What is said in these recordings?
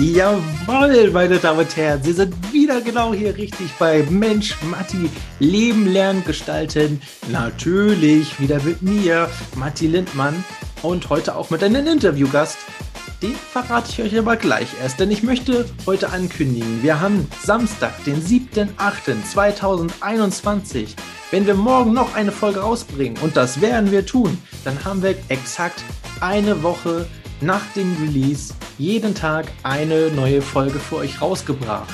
Jawohl, meine Damen und Herren, Sie sind wieder genau hier richtig bei Mensch, Matti, Leben, Lernen, Gestalten. Natürlich wieder mit mir, Matti Lindmann und heute auch mit einem Interviewgast. Den verrate ich euch aber gleich erst, denn ich möchte heute ankündigen, wir haben Samstag, den 7.8.2021. Wenn wir morgen noch eine Folge rausbringen, und das werden wir tun, dann haben wir exakt eine Woche nach dem Release jeden Tag eine neue Folge für euch rausgebracht.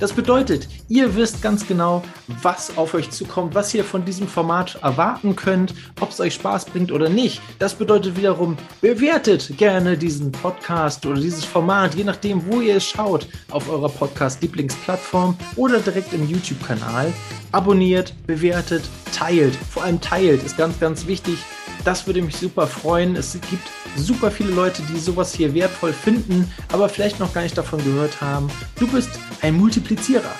Das bedeutet, ihr wisst ganz genau, was auf euch zukommt, was ihr von diesem Format erwarten könnt, ob es euch Spaß bringt oder nicht. Das bedeutet wiederum, bewertet gerne diesen Podcast oder dieses Format, je nachdem, wo ihr es schaut, auf eurer Podcast-Lieblingsplattform oder direkt im YouTube-Kanal. Abonniert, bewertet, teilt. Vor allem teilt ist ganz, ganz wichtig. Das würde mich super freuen. Es gibt super viele Leute, die sowas hier wertvoll finden, aber vielleicht noch gar nicht davon gehört haben. Du bist ein Multiplizierer.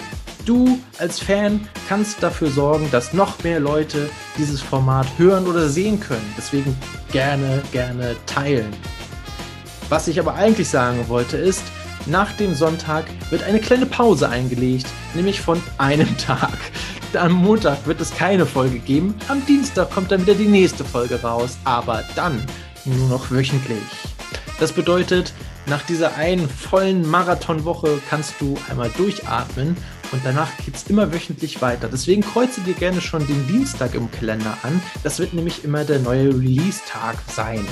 Du als Fan kannst dafür sorgen, dass noch mehr Leute dieses Format hören oder sehen können. Deswegen gerne, gerne teilen. Was ich aber eigentlich sagen wollte ist, nach dem Sonntag wird eine kleine Pause eingelegt, nämlich von einem Tag. Am Montag wird es keine Folge geben, am Dienstag kommt dann wieder die nächste Folge raus, aber dann nur noch wöchentlich. Das bedeutet, nach dieser einen vollen Marathonwoche kannst du einmal durchatmen und danach geht es immer wöchentlich weiter. Deswegen kreuze dir gerne schon den Dienstag im Kalender an. Das wird nämlich immer der neue Release-Tag sein.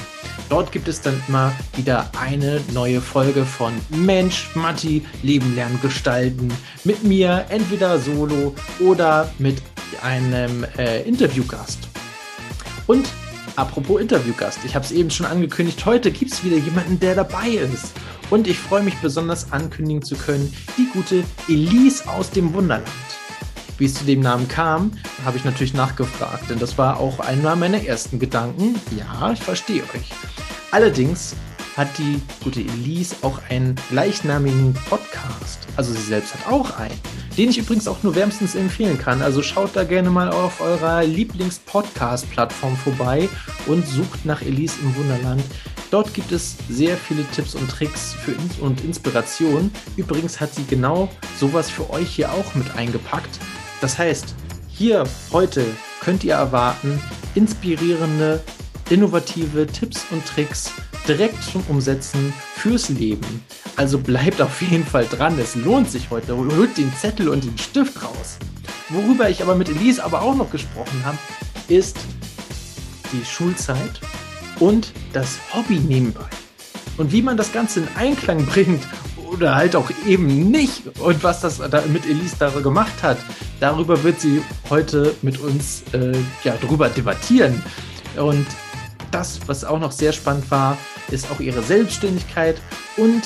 Dort gibt es dann immer wieder eine neue Folge von Mensch, Matti, Leben lernen, gestalten. Mit mir, entweder solo oder mit einem äh, Interviewgast. Und Apropos Interviewgast, ich habe es eben schon angekündigt, heute gibt es wieder jemanden, der dabei ist. Und ich freue mich besonders ankündigen zu können, die gute Elise aus dem Wunderland. Wie es zu dem Namen kam, habe ich natürlich nachgefragt, denn das war auch einer meiner ersten Gedanken. Ja, ich verstehe euch. Allerdings hat die gute Elise auch einen gleichnamigen Podcast. Also sie selbst hat auch einen, den ich übrigens auch nur wärmstens empfehlen kann. Also schaut da gerne mal auf eurer Lieblings-Podcast-Plattform vorbei und sucht nach Elise im Wunderland. Dort gibt es sehr viele Tipps und Tricks für In und Inspiration. Übrigens hat sie genau sowas für euch hier auch mit eingepackt. Das heißt, hier heute könnt ihr erwarten inspirierende, innovative Tipps und Tricks direkt zum Umsetzen fürs Leben. Also bleibt auf jeden Fall dran, es lohnt sich heute. Holt den Zettel und den Stift raus. Worüber ich aber mit Elise aber auch noch gesprochen habe, ist die Schulzeit und das Hobby nebenbei. Und wie man das Ganze in Einklang bringt oder halt auch eben nicht und was das da mit Elise da gemacht hat, darüber wird sie heute mit uns äh, ja, drüber debattieren. Und das, was auch noch sehr spannend war, ist auch ihre Selbstständigkeit und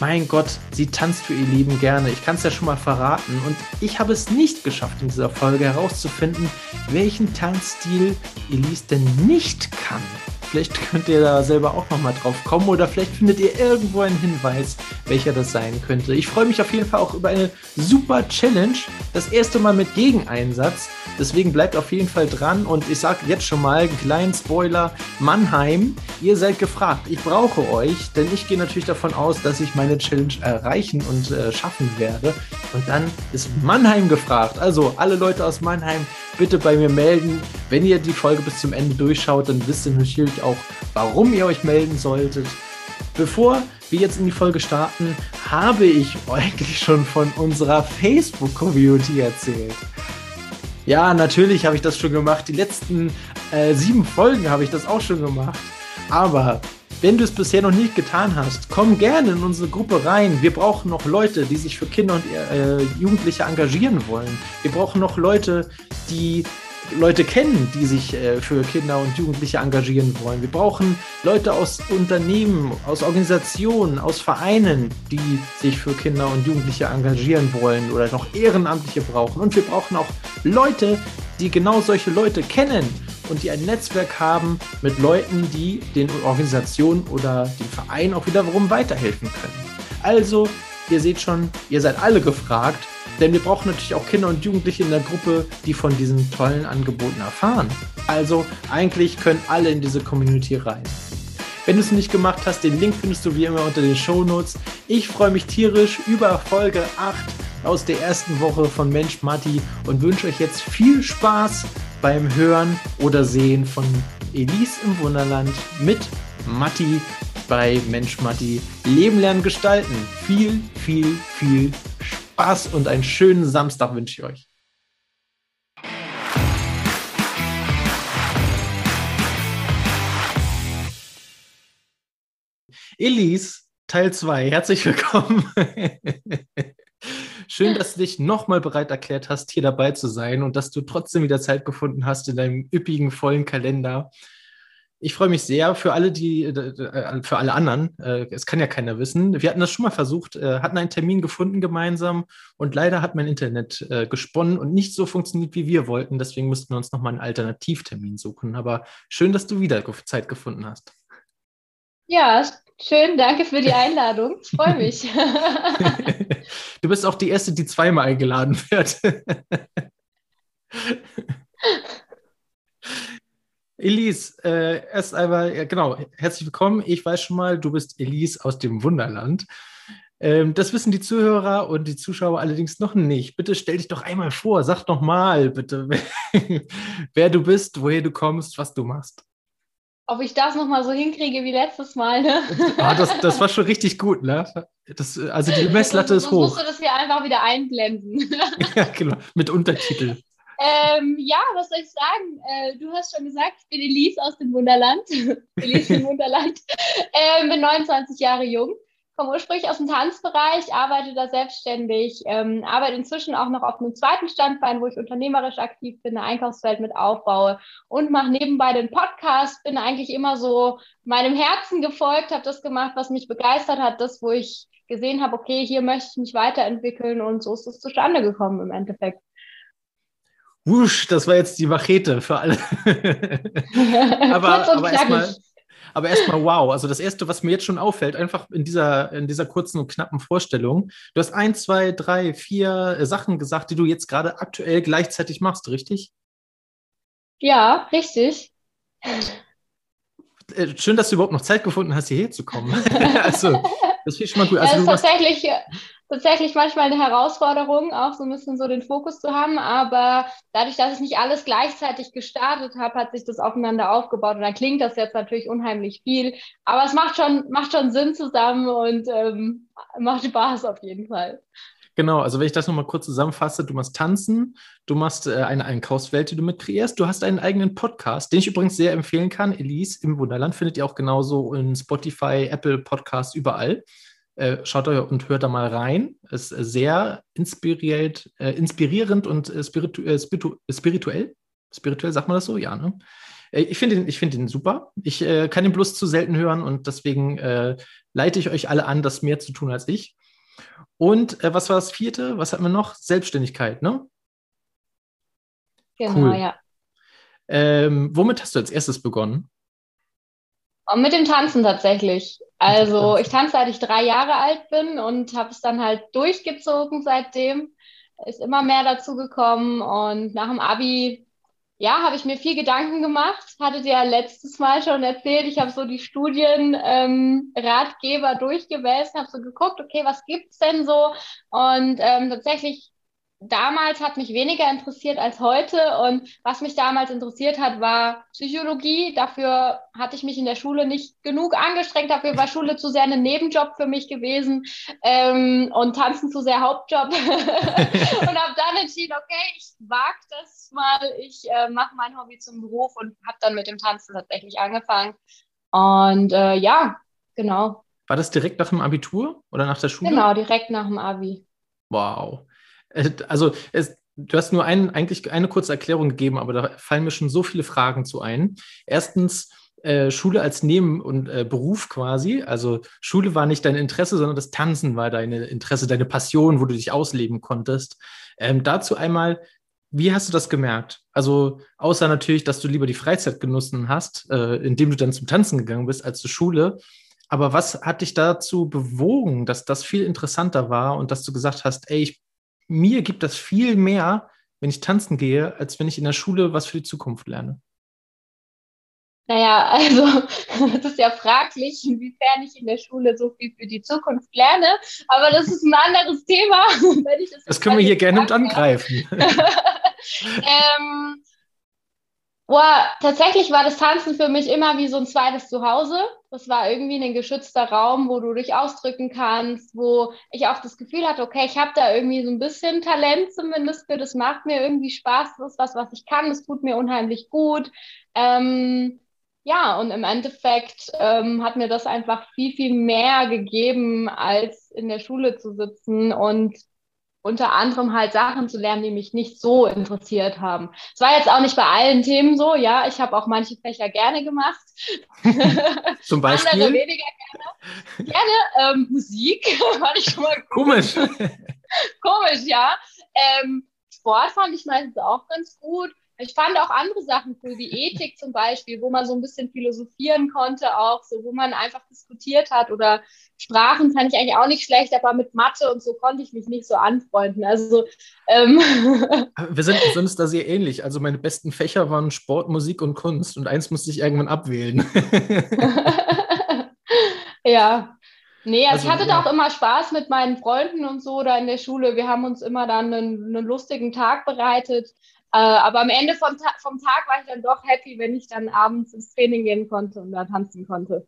mein Gott, sie tanzt für ihr Leben gerne. Ich kann es ja schon mal verraten. Und ich habe es nicht geschafft, in dieser Folge herauszufinden, welchen Tanzstil Elise denn nicht kann. Vielleicht könnt ihr da selber auch nochmal drauf kommen oder vielleicht findet ihr irgendwo einen Hinweis, welcher das sein könnte. Ich freue mich auf jeden Fall auch über eine super Challenge. Das erste Mal mit Gegeneinsatz. Deswegen bleibt auf jeden Fall dran und ich sage jetzt schon mal einen kleinen Spoiler. Mannheim, ihr seid gefragt. Ich brauche euch, denn ich gehe natürlich davon aus, dass ich meine Challenge erreichen und äh, schaffen werde. Und dann ist Mannheim gefragt. Also alle Leute aus Mannheim, bitte bei mir melden. Wenn ihr die Folge bis zum Ende durchschaut, dann wisst ihr natürlich auch, warum ihr euch melden solltet. Bevor wir jetzt in die Folge starten, habe ich eigentlich schon von unserer Facebook-Community erzählt. Ja, natürlich habe ich das schon gemacht. Die letzten äh, sieben Folgen habe ich das auch schon gemacht. Aber wenn du es bisher noch nicht getan hast, komm gerne in unsere Gruppe rein. Wir brauchen noch Leute, die sich für Kinder und äh, Jugendliche engagieren wollen. Wir brauchen noch Leute, die Leute kennen, die sich äh, für Kinder und Jugendliche engagieren wollen. Wir brauchen Leute aus Unternehmen, aus Organisationen, aus Vereinen, die sich für Kinder und Jugendliche engagieren wollen oder noch Ehrenamtliche brauchen. Und wir brauchen auch Leute, die genau solche Leute kennen und die ein Netzwerk haben mit Leuten, die den Organisationen oder dem Verein auch wiederum weiterhelfen können. Also, ihr seht schon, ihr seid alle gefragt, denn wir brauchen natürlich auch Kinder und Jugendliche in der Gruppe, die von diesen tollen Angeboten erfahren. Also, eigentlich können alle in diese Community rein. Wenn du es nicht gemacht hast, den Link findest du wie immer unter den Shownotes. Ich freue mich tierisch über Folge 8 aus der ersten Woche von Mensch Matti und wünsche euch jetzt viel Spaß beim Hören oder Sehen von Elise im Wunderland mit Matti bei Mensch Matti Leben lernen gestalten. Viel, viel, viel Spaß und einen schönen Samstag wünsche ich euch. Elise, Teil 2, herzlich willkommen. Schön, dass du dich nochmal bereit erklärt hast, hier dabei zu sein und dass du trotzdem wieder Zeit gefunden hast in deinem üppigen, vollen Kalender. Ich freue mich sehr für alle, die, äh, für alle anderen. Äh, es kann ja keiner wissen. Wir hatten das schon mal versucht, äh, hatten einen Termin gefunden gemeinsam und leider hat mein Internet gesponnen und nicht so funktioniert, wie wir wollten. Deswegen mussten wir uns nochmal einen Alternativtermin suchen. Aber schön, dass du wieder Zeit gefunden hast. Ja, schön, danke für die Einladung. Ich freue mich. du bist auch die Erste, die zweimal eingeladen wird. Elise, äh, erst einmal, ja, genau, herzlich willkommen. Ich weiß schon mal, du bist Elise aus dem Wunderland. Ähm, das wissen die Zuhörer und die Zuschauer allerdings noch nicht. Bitte stell dich doch einmal vor, sag doch mal bitte, wer du bist, woher du kommst, was du machst ob ich das nochmal so hinkriege wie letztes Mal. Ne? Ah, das, das war schon richtig gut, ne? Das, also die Messlatte ist hoch. musst du das hier einfach wieder einblenden. ja, genau, mit Untertitel. Ähm, ja, was soll ich sagen? Äh, du hast schon gesagt, ich bin Elise aus dem Wunderland. Elise im Wunderland. Ähm, bin 29 Jahre jung komme ursprünglich aus dem Tanzbereich, arbeite da selbstständig, ähm, arbeite inzwischen auch noch auf einem zweiten Standbein, wo ich unternehmerisch aktiv bin, eine Einkaufswelt mit aufbaue und mache nebenbei den Podcast, bin eigentlich immer so meinem Herzen gefolgt, habe das gemacht, was mich begeistert hat, das, wo ich gesehen habe, okay, hier möchte ich mich weiterentwickeln und so ist es zustande gekommen im Endeffekt. Wusch, das war jetzt die Machete für alle. aber aber erstmal aber erstmal wow. Also das Erste, was mir jetzt schon auffällt, einfach in dieser, in dieser kurzen und knappen Vorstellung, du hast ein, zwei, drei, vier äh, Sachen gesagt, die du jetzt gerade aktuell gleichzeitig machst, richtig? Ja, richtig. Äh, schön, dass du überhaupt noch Zeit gefunden hast, hierher zu kommen. also, das finde ich schon mal gut. Also, ja, ist tatsächlich, tatsächlich manchmal eine Herausforderung, auch so ein bisschen so den Fokus zu haben. Aber dadurch, dass ich nicht alles gleichzeitig gestartet habe, hat sich das aufeinander aufgebaut. Und dann klingt das jetzt natürlich unheimlich viel. Aber es macht schon, macht schon Sinn zusammen und ähm, macht Spaß auf jeden Fall. Genau, also wenn ich das nochmal kurz zusammenfasse, du machst Tanzen, du machst äh, eine Einkaufswelt, die du mit kreierst, du hast einen eigenen Podcast, den ich übrigens sehr empfehlen kann. Elise im Wunderland findet ihr auch genauso in Spotify, Apple Podcasts, überall. Äh, schaut euch und hört da mal rein. Ist sehr inspiriert, äh, inspirierend und äh, spiritu äh, spiritu spirituell. Spirituell, sagt man das so? Ja, ne? Äh, ich finde ihn, find ihn super. Ich äh, kann ihn bloß zu selten hören und deswegen leite ich euch alle an, das mehr zu tun als ich. Und was war das vierte? Was hatten wir noch? Selbstständigkeit, ne? Genau, cool. ja. Ähm, womit hast du als erstes begonnen? Und mit dem Tanzen tatsächlich. Also ich tanze seit ich drei Jahre alt bin und habe es dann halt durchgezogen seitdem. Ist immer mehr dazu gekommen und nach dem Abi, ja, habe ich mir viel Gedanken gemacht. Hattet ihr ja letztes Mal schon erzählt. Ich habe so die Studienratgeber ähm, durchgewälzt, habe so geguckt, okay, was gibt's denn so? Und ähm, tatsächlich damals hat mich weniger interessiert als heute. Und was mich damals interessiert hat, war Psychologie. Dafür hatte ich mich in der Schule nicht genug angestrengt. Dafür war Schule zu sehr ein Nebenjob für mich gewesen ähm, und Tanzen zu sehr Hauptjob. und habe dann entschieden, okay, ich wage das mal. Ich äh, mache mein Hobby zum Beruf und habe dann mit dem Tanzen tatsächlich angefangen. Und äh, ja, genau. War das direkt nach dem Abitur oder nach der Schule? Genau, direkt nach dem Abi. Wow. Äh, also es, du hast nur ein, eigentlich eine kurze Erklärung gegeben, aber da fallen mir schon so viele Fragen zu ein. Erstens, äh, Schule als Neben- und äh, Beruf quasi. Also Schule war nicht dein Interesse, sondern das Tanzen war dein Interesse, deine Passion, wo du dich ausleben konntest. Ähm, dazu einmal, wie hast du das gemerkt? Also außer natürlich, dass du lieber die Freizeit genossen hast, äh, indem du dann zum Tanzen gegangen bist als zur Schule. Aber was hat dich dazu bewogen, dass das viel interessanter war und dass du gesagt hast, ey, ich mir gibt das viel mehr, wenn ich tanzen gehe, als wenn ich in der Schule was für die Zukunft lerne. Naja, also es ist ja fraglich, inwiefern ich in der Schule so viel für die Zukunft lerne, aber das ist ein anderes Thema. das, das können wir hier gerne mit angreifen. ähm, boah, tatsächlich war das Tanzen für mich immer wie so ein zweites Zuhause. Das war irgendwie ein geschützter Raum, wo du dich ausdrücken kannst, wo ich auch das Gefühl hatte, okay, ich habe da irgendwie so ein bisschen Talent zumindest für, das macht mir irgendwie Spaß, das ist was, was ich kann, das tut mir unheimlich gut. Ähm, ja, und im Endeffekt ähm, hat mir das einfach viel, viel mehr gegeben, als in der Schule zu sitzen und unter anderem halt Sachen zu lernen, die mich nicht so interessiert haben. Es war jetzt auch nicht bei allen Themen so, ja, ich habe auch manche Fächer gerne gemacht. Zum Beispiel? Andere weniger gerne. Gerne ähm, Musik, fand ich schon mal gut. Komisch. Komisch, ja. Ähm, Sport fand ich meistens auch ganz gut. Ich fand auch andere Sachen cool, wie Ethik zum Beispiel, wo man so ein bisschen philosophieren konnte, auch so, wo man einfach diskutiert hat. Oder Sprachen fand ich eigentlich auch nicht schlecht, aber mit Mathe und so konnte ich mich nicht so anfreunden. Also ähm wir sind, uns da sehr ähnlich. Also meine besten Fächer waren Sport, Musik und Kunst und eins musste ich irgendwann abwählen. ja. Nee, also, ich hatte ja. da auch immer Spaß mit meinen Freunden und so da in der Schule. Wir haben uns immer dann einen, einen lustigen Tag bereitet. Äh, aber am Ende vom, Ta vom Tag war ich dann doch happy, wenn ich dann abends ins Training gehen konnte und da tanzen konnte.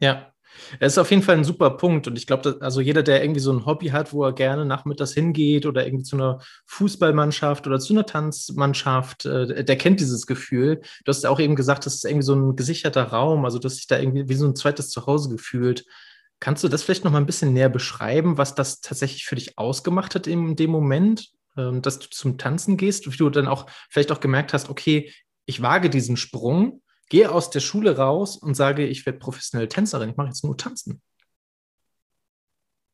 Ja, es ist auf jeden Fall ein super Punkt. Und ich glaube, also jeder, der irgendwie so ein Hobby hat, wo er gerne nachmittags hingeht oder irgendwie zu einer Fußballmannschaft oder zu einer Tanzmannschaft, äh, der kennt dieses Gefühl. Du hast ja auch eben gesagt, das ist irgendwie so ein gesicherter Raum, also dass sich da irgendwie wie so ein zweites Zuhause gefühlt. Kannst du das vielleicht noch mal ein bisschen näher beschreiben, was das tatsächlich für dich ausgemacht hat in dem Moment? Ähm, dass du zum Tanzen gehst, wie du dann auch vielleicht auch gemerkt hast, okay, ich wage diesen Sprung, gehe aus der Schule raus und sage, ich werde professionelle Tänzerin, ich mache jetzt nur Tanzen.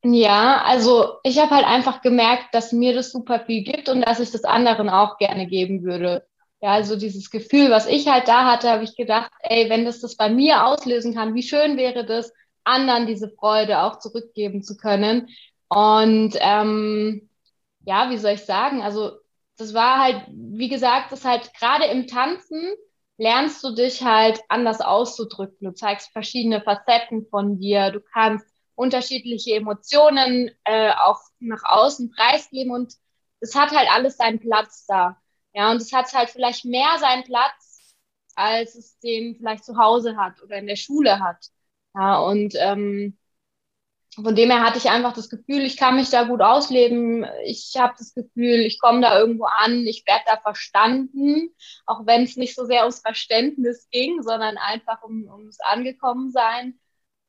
Ja, also ich habe halt einfach gemerkt, dass mir das super viel gibt und dass ich das anderen auch gerne geben würde. Ja, also dieses Gefühl, was ich halt da hatte, habe ich gedacht, ey, wenn das das bei mir auslösen kann, wie schön wäre das, anderen diese Freude auch zurückgeben zu können. Und ähm, ja, wie soll ich sagen? Also, das war halt, wie gesagt, das halt gerade im Tanzen lernst du dich halt anders auszudrücken. Du zeigst verschiedene Facetten von dir. Du kannst unterschiedliche Emotionen äh, auch nach außen preisgeben und es hat halt alles seinen Platz da. Ja, und es hat halt vielleicht mehr seinen Platz, als es den vielleicht zu Hause hat oder in der Schule hat. Ja, und ähm, von dem her hatte ich einfach das Gefühl, ich kann mich da gut ausleben. Ich habe das Gefühl, ich komme da irgendwo an, ich werde da verstanden, auch wenn es nicht so sehr ums Verständnis ging, sondern einfach um, ums Angekommensein.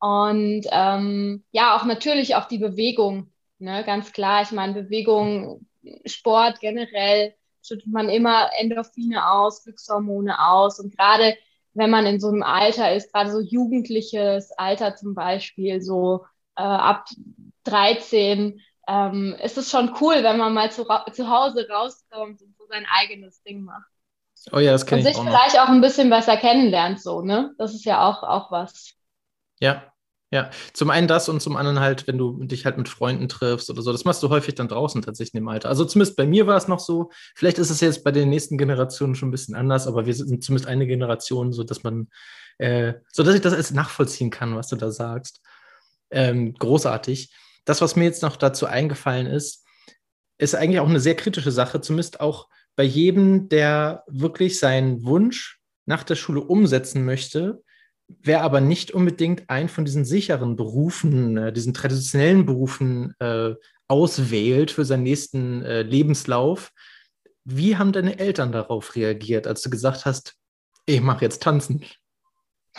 Und ähm, ja, auch natürlich auch die Bewegung, ne? ganz klar. Ich meine, Bewegung, Sport generell schüttet man immer Endorphine aus, Glückshormone aus. Und gerade wenn man in so einem Alter ist, gerade so jugendliches Alter zum Beispiel, so äh, ab 13 ähm, ist es schon cool, wenn man mal zu, zu Hause rauskommt und so sein eigenes Ding macht. Oh ja, das kenne ich Und sich vielleicht auch ein bisschen besser kennenlernt, so, ne? Das ist ja auch, auch was. Ja, ja. Zum einen das und zum anderen halt, wenn du dich halt mit Freunden triffst oder so. Das machst du häufig dann draußen tatsächlich im Alter. Also zumindest bei mir war es noch so. Vielleicht ist es jetzt bei den nächsten Generationen schon ein bisschen anders, aber wir sind zumindest eine Generation, so dass man, äh, so dass ich das als nachvollziehen kann, was du da sagst ähm, großartig. Das, was mir jetzt noch dazu eingefallen ist, ist eigentlich auch eine sehr kritische Sache, zumindest auch bei jedem, der wirklich seinen Wunsch nach der Schule umsetzen möchte, wer aber nicht unbedingt einen von diesen sicheren Berufen, äh, diesen traditionellen Berufen äh, auswählt für seinen nächsten äh, Lebenslauf. Wie haben deine Eltern darauf reagiert, als du gesagt hast, ich mache jetzt tanzen?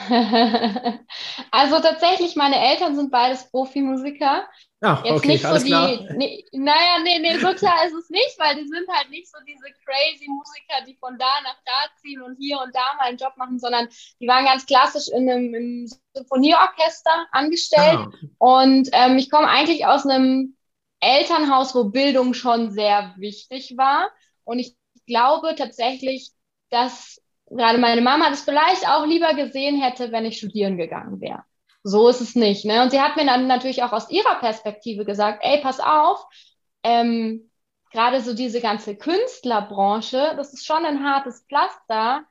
also tatsächlich, meine Eltern sind beides Profimusiker. Ach, Jetzt okay, nicht so die, klar. Nee, naja, nee, nee, so klar ist es nicht, weil die sind halt nicht so diese crazy Musiker, die von da nach da ziehen und hier und da mal einen Job machen, sondern die waren ganz klassisch in einem im Symphonieorchester angestellt. Ah. Und ähm, ich komme eigentlich aus einem Elternhaus, wo Bildung schon sehr wichtig war. Und ich glaube tatsächlich, dass gerade meine Mama das vielleicht auch lieber gesehen hätte, wenn ich studieren gegangen wäre. So ist es nicht. Ne? Und sie hat mir dann natürlich auch aus ihrer Perspektive gesagt, ey, pass auf, ähm, gerade so diese ganze Künstlerbranche, das ist schon ein hartes Pflaster,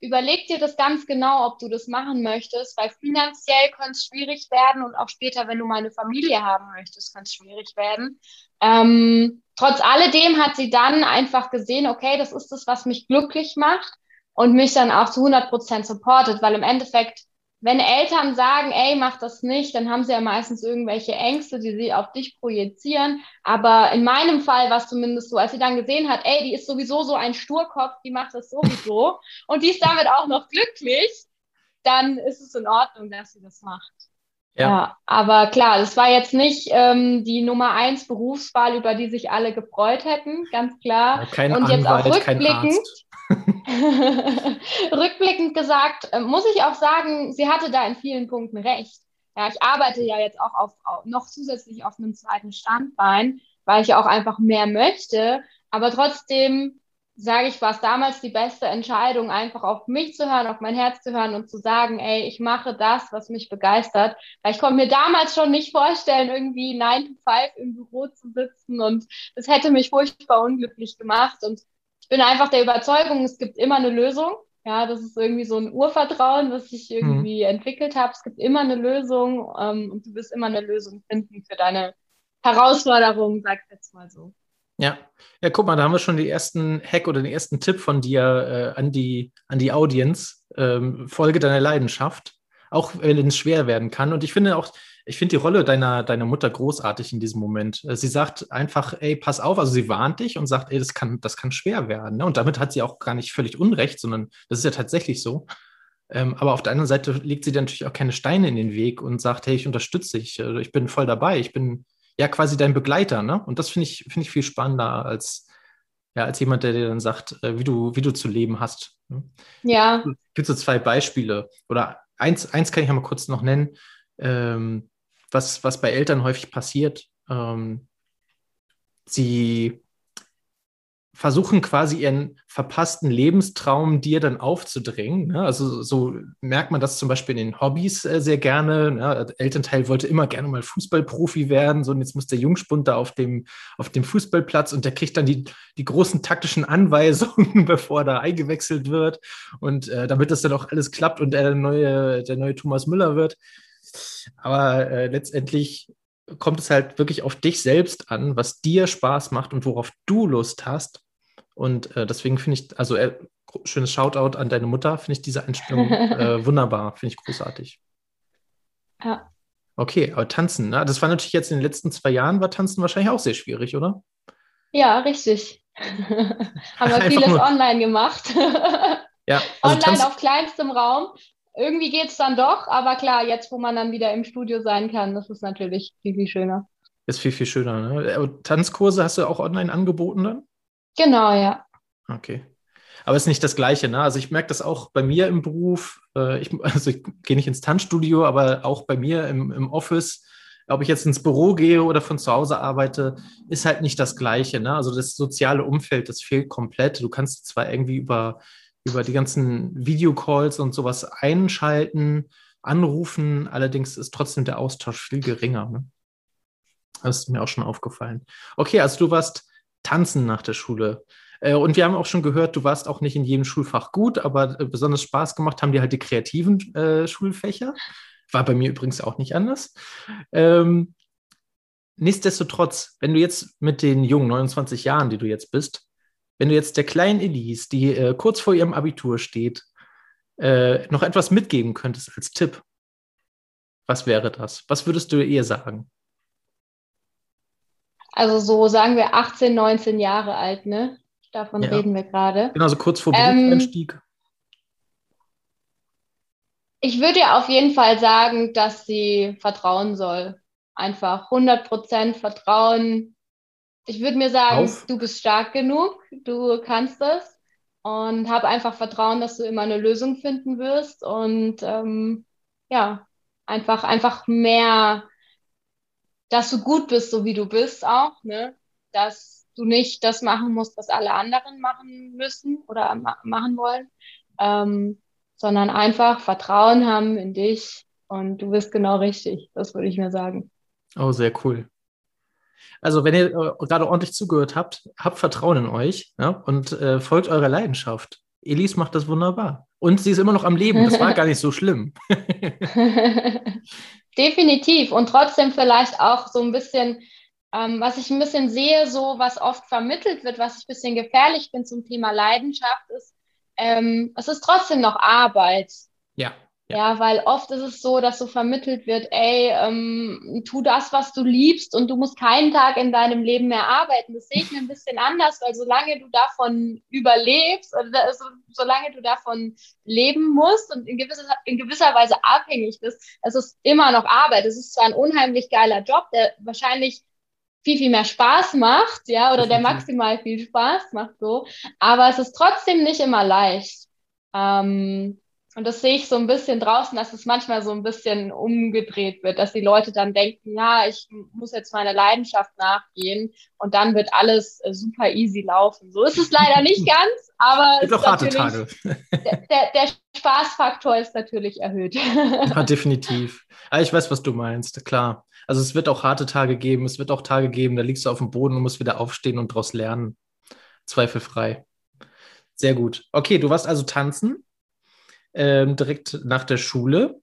überleg dir das ganz genau, ob du das machen möchtest, weil finanziell könnte es schwierig werden und auch später, wenn du mal eine Familie haben möchtest, kann es schwierig werden. Ähm, trotz alledem hat sie dann einfach gesehen, okay, das ist das, was mich glücklich macht und mich dann auch zu 100 Prozent supportet, weil im Endeffekt wenn Eltern sagen, ey, mach das nicht, dann haben sie ja meistens irgendwelche Ängste, die sie auf dich projizieren. Aber in meinem Fall war es zumindest so, als sie dann gesehen hat, ey, die ist sowieso so ein Sturkopf, die macht das sowieso und die ist damit auch noch glücklich, dann ist es in Ordnung, dass sie das macht. Ja. ja aber klar, das war jetzt nicht ähm, die Nummer eins Berufswahl, über die sich alle gefreut hätten, ganz klar. Ja, kein und Anwalt, jetzt auch rückblickend. Rückblickend gesagt, äh, muss ich auch sagen, sie hatte da in vielen Punkten recht. Ja, ich arbeite ja jetzt auch auf, auf, noch zusätzlich auf einem zweiten Standbein, weil ich auch einfach mehr möchte. Aber trotzdem sage ich, war es damals die beste Entscheidung, einfach auf mich zu hören, auf mein Herz zu hören und zu sagen, ey, ich mache das, was mich begeistert. Weil ich konnte mir damals schon nicht vorstellen, irgendwie 9 to 5 im Büro zu sitzen und das hätte mich furchtbar unglücklich gemacht. Und ich bin einfach der Überzeugung, es gibt immer eine Lösung. Ja, das ist irgendwie so ein Urvertrauen, was ich irgendwie mhm. entwickelt habe. Es gibt immer eine Lösung ähm, und du wirst immer eine Lösung finden für deine Herausforderungen, sag ich jetzt mal so. Ja, ja, guck mal, da haben wir schon den ersten Hack oder den ersten Tipp von dir äh, an, die, an die Audience. Ähm, Folge deiner Leidenschaft, auch wenn es schwer werden kann. Und ich finde auch, ich finde die Rolle deiner, deiner Mutter großartig in diesem Moment. Äh, sie sagt einfach, ey, pass auf, also sie warnt dich und sagt, ey, das kann, das kann schwer werden. Ne? Und damit hat sie auch gar nicht völlig Unrecht, sondern das ist ja tatsächlich so. Ähm, aber auf der anderen Seite legt sie dir natürlich auch keine Steine in den Weg und sagt, hey, ich unterstütze dich, äh, ich bin voll dabei, ich bin ja quasi dein Begleiter, ne? Und das finde ich, finde ich viel spannender als, ja, als jemand, der dir dann sagt, äh, wie du, wie du zu leben hast. Ne? Ja. Es gibt so zwei Beispiele. Oder eins, eins kann ich ja mal kurz noch nennen. Ähm, was, was bei Eltern häufig passiert. Ähm, sie versuchen quasi ihren verpassten Lebenstraum dir dann aufzudrängen. Ne? Also so merkt man das zum Beispiel in den Hobbys äh, sehr gerne. Ne? Elternteil wollte immer gerne mal Fußballprofi werden, so und jetzt muss der Jungspund da auf dem, auf dem Fußballplatz und der kriegt dann die, die großen taktischen Anweisungen, bevor da eingewechselt wird und äh, damit das dann auch alles klappt und er der neue, der neue Thomas Müller wird. Aber äh, letztendlich kommt es halt wirklich auf dich selbst an, was dir Spaß macht und worauf du Lust hast. Und äh, deswegen finde ich, also äh, schönes Shoutout an deine Mutter, finde ich diese Einstellung äh, wunderbar, finde ich großartig. Ja. Okay, aber tanzen, ne? das war natürlich jetzt in den letzten zwei Jahren, war tanzen wahrscheinlich auch sehr schwierig, oder? Ja, richtig. Haben wir vieles nur... online gemacht. ja, also online auf kleinstem Raum irgendwie geht es dann doch, aber klar, jetzt, wo man dann wieder im Studio sein kann, das ist natürlich viel, viel schöner. Ist viel, viel schöner. Ne? Tanzkurse hast du auch online angeboten dann? Genau, ja. Okay. Aber es ist nicht das Gleiche, ne? Also ich merke das auch bei mir im Beruf. Äh, ich, also ich gehe nicht ins Tanzstudio, aber auch bei mir im, im Office, ob ich jetzt ins Büro gehe oder von zu Hause arbeite, ist halt nicht das Gleiche. Ne? Also das soziale Umfeld, das fehlt komplett. Du kannst zwar irgendwie über über die ganzen Videocalls und sowas einschalten, anrufen. Allerdings ist trotzdem der Austausch viel geringer. Ne? Das ist mir auch schon aufgefallen. Okay, also du warst tanzen nach der Schule. Äh, und wir haben auch schon gehört, du warst auch nicht in jedem Schulfach gut, aber äh, besonders Spaß gemacht haben dir halt die kreativen äh, Schulfächer. War bei mir übrigens auch nicht anders. Ähm, nichtsdestotrotz, wenn du jetzt mit den jungen 29 Jahren, die du jetzt bist, wenn du jetzt der kleinen Elise, die äh, kurz vor ihrem Abitur steht, äh, noch etwas mitgeben könntest als Tipp, was wäre das? Was würdest du ihr sagen? Also so sagen wir 18, 19 Jahre alt, ne? Davon ja. reden wir gerade. Genau, so kurz vor Berufseinstieg. Ähm, ich würde ihr auf jeden Fall sagen, dass sie vertrauen soll. Einfach 100% vertrauen, ich würde mir sagen, Auf. du bist stark genug, du kannst es und habe einfach Vertrauen, dass du immer eine Lösung finden wirst und ähm, ja, einfach, einfach mehr, dass du gut bist, so wie du bist auch, ne? Dass du nicht das machen musst, was alle anderen machen müssen oder ma machen wollen, ähm, sondern einfach Vertrauen haben in dich und du bist genau richtig. Das würde ich mir sagen. Oh, sehr cool. Also, wenn ihr äh, gerade ordentlich zugehört habt, habt Vertrauen in euch ja, und äh, folgt eurer Leidenschaft. Elise macht das wunderbar. Und sie ist immer noch am Leben. Das war gar nicht so schlimm. Definitiv. Und trotzdem vielleicht auch so ein bisschen, ähm, was ich ein bisschen sehe, so was oft vermittelt wird, was ich ein bisschen gefährlich finde zum Thema Leidenschaft, ist, ähm, es ist trotzdem noch Arbeit. Ja. Ja. ja. weil oft ist es so, dass so vermittelt wird, ey, ähm, tu das, was du liebst und du musst keinen Tag in deinem Leben mehr arbeiten. Das sehe ich mir ein bisschen anders, weil solange du davon überlebst, oder so, solange du davon leben musst und in gewisser, in gewisser Weise abhängig bist, es ist immer noch Arbeit. Es ist zwar ein unheimlich geiler Job, der wahrscheinlich viel, viel mehr Spaß macht, ja, oder der maximal viel Spaß macht so, aber es ist trotzdem nicht immer leicht. Ähm, und das sehe ich so ein bisschen draußen, dass es manchmal so ein bisschen umgedreht wird, dass die Leute dann denken, ja, ich muss jetzt meiner Leidenschaft nachgehen und dann wird alles äh, super easy laufen. So ist es leider nicht ganz, aber es ist harte Tage. Der, der, der, Spaßfaktor ist natürlich erhöht. Ja, definitiv. Ja, ich weiß, was du meinst, klar. Also es wird auch harte Tage geben, es wird auch Tage geben, da liegst du auf dem Boden und musst wieder aufstehen und daraus lernen. Zweifelfrei. Sehr gut. Okay, du warst also tanzen ähm, direkt nach der Schule.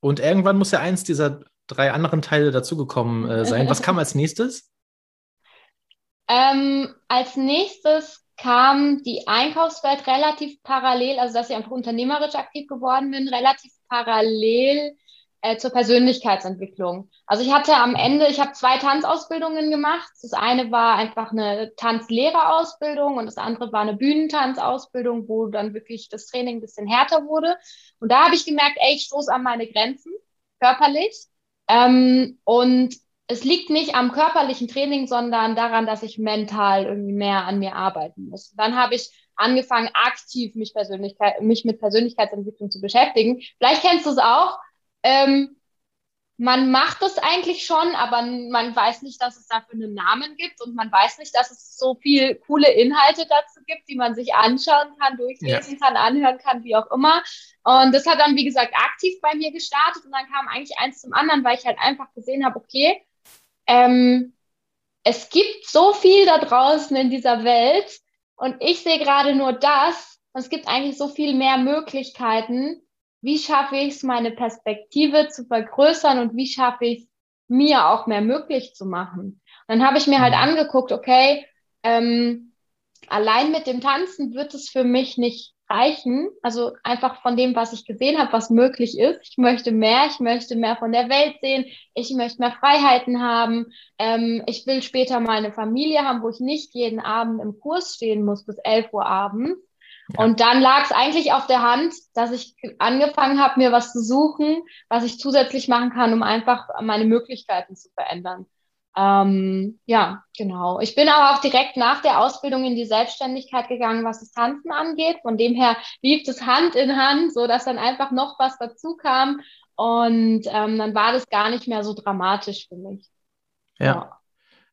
Und irgendwann muss ja eins dieser drei anderen Teile dazugekommen äh, sein. Was kam als nächstes? Ähm, als nächstes kam die Einkaufswelt relativ parallel, also dass ich einfach unternehmerisch aktiv geworden bin, relativ parallel äh, zur Persönlichkeitsentwicklung. Also ich hatte am Ende, ich habe zwei Tanzausbildungen gemacht. Das eine war einfach eine Tanzlehrerausbildung und das andere war eine Bühnentanzausbildung, wo dann wirklich das Training ein bisschen härter wurde. Und da habe ich gemerkt, ey, ich stoße an meine Grenzen körperlich. Ähm, und es liegt nicht am körperlichen Training, sondern daran, dass ich mental irgendwie mehr an mir arbeiten muss. Dann habe ich angefangen, aktiv mich, Persönlichkeit, mich mit Persönlichkeitsentwicklung zu beschäftigen. Vielleicht kennst du es auch ähm, man macht es eigentlich schon, aber man weiß nicht, dass es dafür einen Namen gibt und man weiß nicht, dass es so viel coole Inhalte dazu gibt, die man sich anschauen kann, durchlesen ja. kann, anhören kann, wie auch immer. Und das hat dann, wie gesagt, aktiv bei mir gestartet und dann kam eigentlich eins zum anderen, weil ich halt einfach gesehen habe, okay, ähm, es gibt so viel da draußen in dieser Welt und ich sehe gerade nur das und es gibt eigentlich so viel mehr Möglichkeiten wie schaffe ich es, meine Perspektive zu vergrößern und wie schaffe ich es, mir auch mehr möglich zu machen. Und dann habe ich mir halt mhm. angeguckt, okay, ähm, allein mit dem Tanzen wird es für mich nicht reichen. Also einfach von dem, was ich gesehen habe, was möglich ist. Ich möchte mehr, ich möchte mehr von der Welt sehen, ich möchte mehr Freiheiten haben. Ähm, ich will später mal eine Familie haben, wo ich nicht jeden Abend im Kurs stehen muss bis 11 Uhr abends, und dann lag es eigentlich auf der Hand, dass ich angefangen habe, mir was zu suchen, was ich zusätzlich machen kann, um einfach meine Möglichkeiten zu verändern. Ähm, ja, genau. Ich bin aber auch direkt nach der Ausbildung in die Selbstständigkeit gegangen, was das Tanzen angeht. Von dem her lief es Hand in Hand, so dass dann einfach noch was dazu kam. Und ähm, dann war das gar nicht mehr so dramatisch für mich. Ja. ja.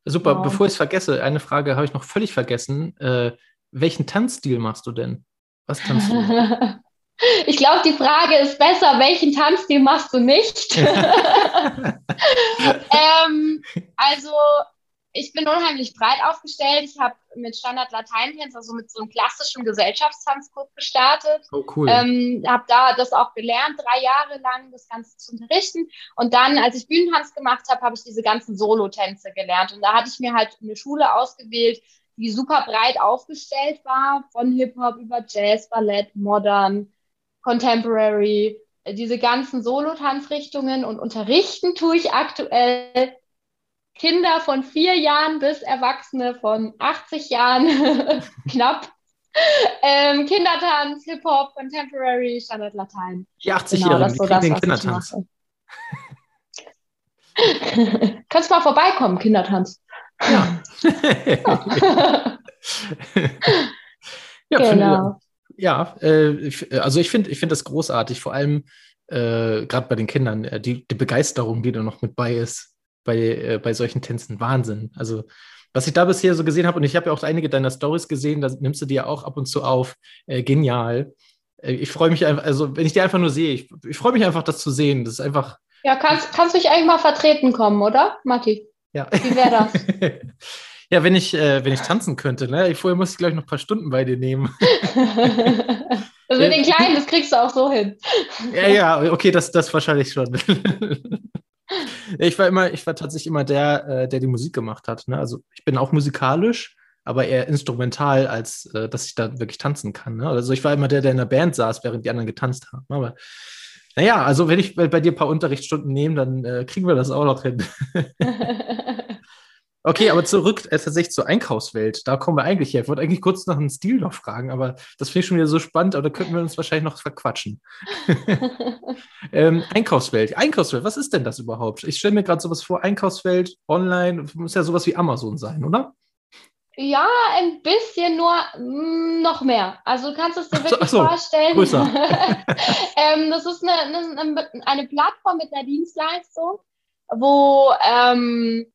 Super, genau. bevor ich es vergesse, eine Frage habe ich noch völlig vergessen. Äh, welchen Tanzstil machst du denn? Was tanzt du? Ich glaube, die Frage ist besser, welchen Tanzstil machst du nicht? ähm, also, ich bin unheimlich breit aufgestellt. Ich habe mit Standard Lateintanz, also mit so einem klassischen Gesellschaftstanzkurs gestartet. Oh, cool. Ähm, habe da das auch gelernt, drei Jahre lang das Ganze zu unterrichten. Und dann, als ich Bühnentanz gemacht habe, habe ich diese ganzen Solotänze gelernt. Und da hatte ich mir halt eine Schule ausgewählt, die super breit aufgestellt war, von Hip-Hop über Jazz, Ballett, Modern, Contemporary, äh, diese ganzen Solo-Tanzrichtungen und unterrichten tue ich aktuell Kinder von vier Jahren bis Erwachsene von 80 Jahren, knapp. Ähm, Kindertanz, Hip-Hop, Contemporary, Standard Latein. Die 80-Jährigen, genau, so den Kindertanz. Kannst mal vorbeikommen, Kindertanz. Ja. ja, genau. Finde, ja, äh, also ich finde ich find das großartig, vor allem äh, gerade bei den Kindern, äh, die, die Begeisterung, die da noch mit bei ist, bei, äh, bei solchen Tänzen, Wahnsinn. Also was ich da bisher so gesehen habe, und ich habe ja auch einige deiner Stories gesehen, da nimmst du dir auch ab und zu auf, äh, genial. Ich freue mich einfach, also wenn ich die einfach nur sehe, ich, ich freue mich einfach, das zu sehen. Das ist einfach. Ja, kannst, kannst du dich eigentlich mal vertreten kommen, oder, Matti? Ja. Wie wäre das? Ja, wenn ich, äh, wenn ich tanzen könnte, ne? Vorher muss ich, glaube ich, noch ein paar Stunden bei dir nehmen. das mit den Kleinen, das kriegst du auch so hin. ja, ja, okay, das, das wahrscheinlich schon. ich war immer, ich war tatsächlich immer der, äh, der die Musik gemacht hat. Ne? Also ich bin auch musikalisch, aber eher instrumental, als äh, dass ich da wirklich tanzen kann. Ne? Also ich war immer der, der in der Band saß, während die anderen getanzt haben. Aber naja, also wenn ich bei dir ein paar Unterrichtsstunden nehme, dann äh, kriegen wir das auch noch hin. Okay, aber zurück äh, tatsächlich zur Einkaufswelt. Da kommen wir eigentlich her. Ich wollte eigentlich kurz nach dem Stil noch fragen, aber das finde ich schon wieder so spannend, aber da könnten wir uns wahrscheinlich noch verquatschen. ähm, Einkaufswelt. Einkaufswelt, was ist denn das überhaupt? Ich stelle mir gerade sowas vor, Einkaufswelt, online, muss ja sowas wie Amazon sein, oder? Ja, ein bisschen nur mm, noch mehr. Also du kannst es dir wirklich so, vorstellen. ähm, das ist eine, eine, eine, Plattform mit einer Dienstleistung, wo ähm,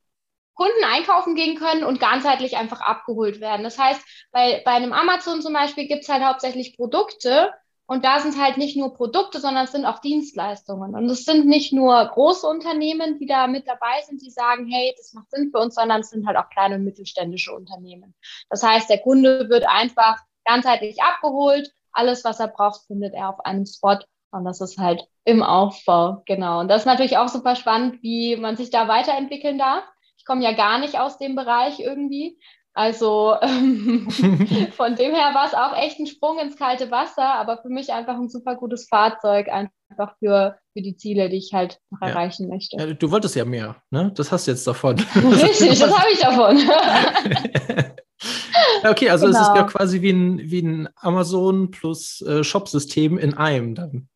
Kunden einkaufen gehen können und ganzheitlich einfach abgeholt werden. Das heißt, bei, bei einem Amazon zum Beispiel gibt es halt hauptsächlich Produkte und da sind halt nicht nur Produkte, sondern es sind auch Dienstleistungen. Und es sind nicht nur große Unternehmen, die da mit dabei sind, die sagen, hey, das macht Sinn für uns, sondern es sind halt auch kleine und mittelständische Unternehmen. Das heißt, der Kunde wird einfach ganzheitlich abgeholt. Alles, was er braucht, findet er auf einem Spot. Und das ist halt im Aufbau, genau. Und das ist natürlich auch super spannend, wie man sich da weiterentwickeln darf komme ja gar nicht aus dem Bereich irgendwie. Also ähm, von dem her war es auch echt ein Sprung ins kalte Wasser, aber für mich einfach ein super gutes Fahrzeug, einfach für, für die Ziele, die ich halt noch ja. erreichen möchte. Ja, du wolltest ja mehr, ne? Das hast du jetzt davon. Richtig, das habe ich davon. okay, also genau. es ist genau. ja quasi wie ein, wie ein Amazon plus äh, Shop-System in einem dann.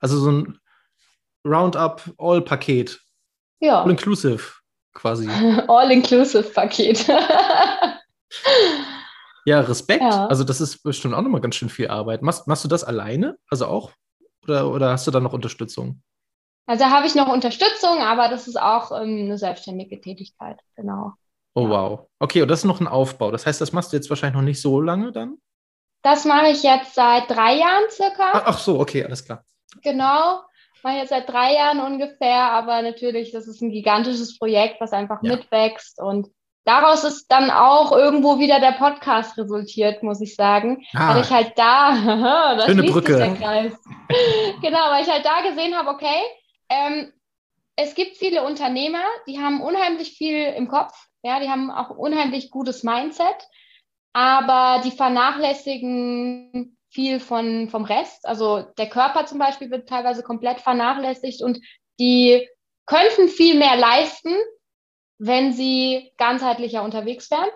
Also so ein Roundup-All-Paket. Ja. All-inclusive quasi. All-Inclusive-Paket. Ja, Respekt. Ja. Also, das ist bestimmt auch nochmal ganz schön viel Arbeit. Machst, machst du das alleine? Also auch? Oder, oder hast du da noch Unterstützung? Also habe ich noch Unterstützung, aber das ist auch ähm, eine selbstständige Tätigkeit, genau. Oh wow. Okay, und das ist noch ein Aufbau. Das heißt, das machst du jetzt wahrscheinlich noch nicht so lange dann? Das mache ich jetzt seit drei Jahren circa. Ach, ach so, okay, alles klar. Genau mache jetzt seit drei Jahren ungefähr, aber natürlich, das ist ein gigantisches Projekt, was einfach ja. mitwächst und daraus ist dann auch irgendwo wieder der Podcast resultiert, muss ich sagen, ah. weil ich halt da, da Schöne Brücke. der Kreis. genau, weil ich halt da gesehen habe, okay, ähm, es gibt viele Unternehmer, die haben unheimlich viel im Kopf, ja, die haben auch unheimlich gutes Mindset, aber die vernachlässigen viel von, vom Rest. Also der Körper zum Beispiel wird teilweise komplett vernachlässigt und die könnten viel mehr leisten, wenn sie ganzheitlicher unterwegs wären.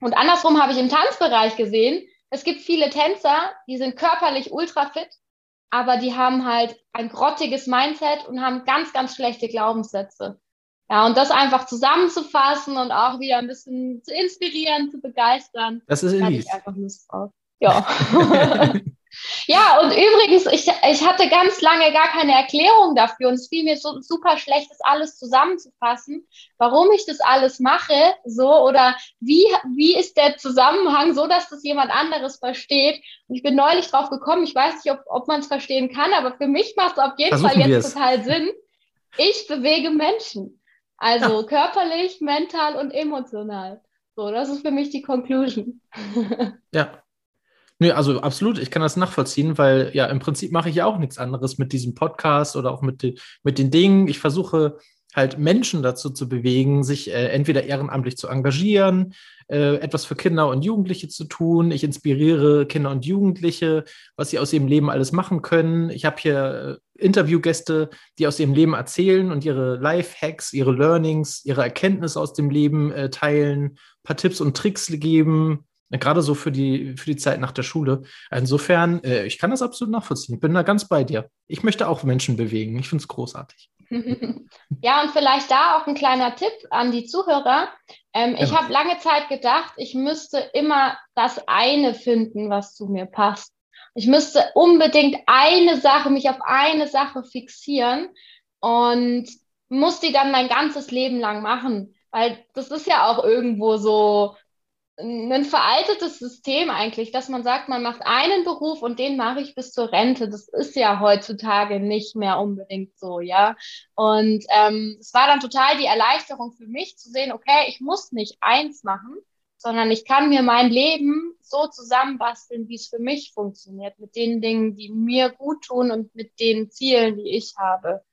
Und andersrum habe ich im Tanzbereich gesehen, es gibt viele Tänzer, die sind körperlich ultra fit, aber die haben halt ein grottiges Mindset und haben ganz, ganz schlechte Glaubenssätze. Ja, und das einfach zusammenzufassen und auch wieder ein bisschen zu inspirieren, zu begeistern. Das ist Elise. ich einfach Lust drauf. Ja. ja, und übrigens, ich, ich hatte ganz lange gar keine Erklärung dafür und es fiel mir so super schlecht, das alles zusammenzufassen, warum ich das alles mache, so oder wie, wie ist der Zusammenhang, so dass das jemand anderes versteht. Und ich bin neulich drauf gekommen, ich weiß nicht, ob, ob man es verstehen kann, aber für mich macht es auf jeden Versuchen Fall jetzt total Sinn. Ich bewege Menschen. Also ja. körperlich, mental und emotional. So, das ist für mich die Conclusion. ja, Nö, also absolut, ich kann das nachvollziehen, weil ja, im Prinzip mache ich ja auch nichts anderes mit diesem Podcast oder auch mit, den, mit den Dingen. Ich versuche halt Menschen dazu zu bewegen, sich äh, entweder ehrenamtlich zu engagieren, äh, etwas für Kinder und Jugendliche zu tun. Ich inspiriere Kinder und Jugendliche, was sie aus ihrem Leben alles machen können. Ich habe hier äh, Interviewgäste, die aus ihrem Leben erzählen und ihre Life-Hacks, ihre Learnings, ihre Erkenntnisse aus dem Leben äh, teilen, ein paar Tipps und Tricks geben, Gerade so für die, für die Zeit nach der Schule. Insofern, äh, ich kann das absolut nachvollziehen. Ich bin da ganz bei dir. Ich möchte auch Menschen bewegen. Ich finde es großartig. ja, und vielleicht da auch ein kleiner Tipp an die Zuhörer. Ähm, ja. Ich habe lange Zeit gedacht, ich müsste immer das eine finden, was zu mir passt. Ich müsste unbedingt eine Sache, mich auf eine Sache fixieren und muss die dann mein ganzes Leben lang machen. Weil das ist ja auch irgendwo so ein veraltetes System eigentlich, dass man sagt, man macht einen Beruf und den mache ich bis zur Rente. Das ist ja heutzutage nicht mehr unbedingt so, ja. Und ähm, es war dann total die Erleichterung für mich zu sehen, okay, ich muss nicht eins machen, sondern ich kann mir mein Leben so zusammenbasteln, wie es für mich funktioniert, mit den Dingen, die mir gut tun und mit den Zielen, die ich habe.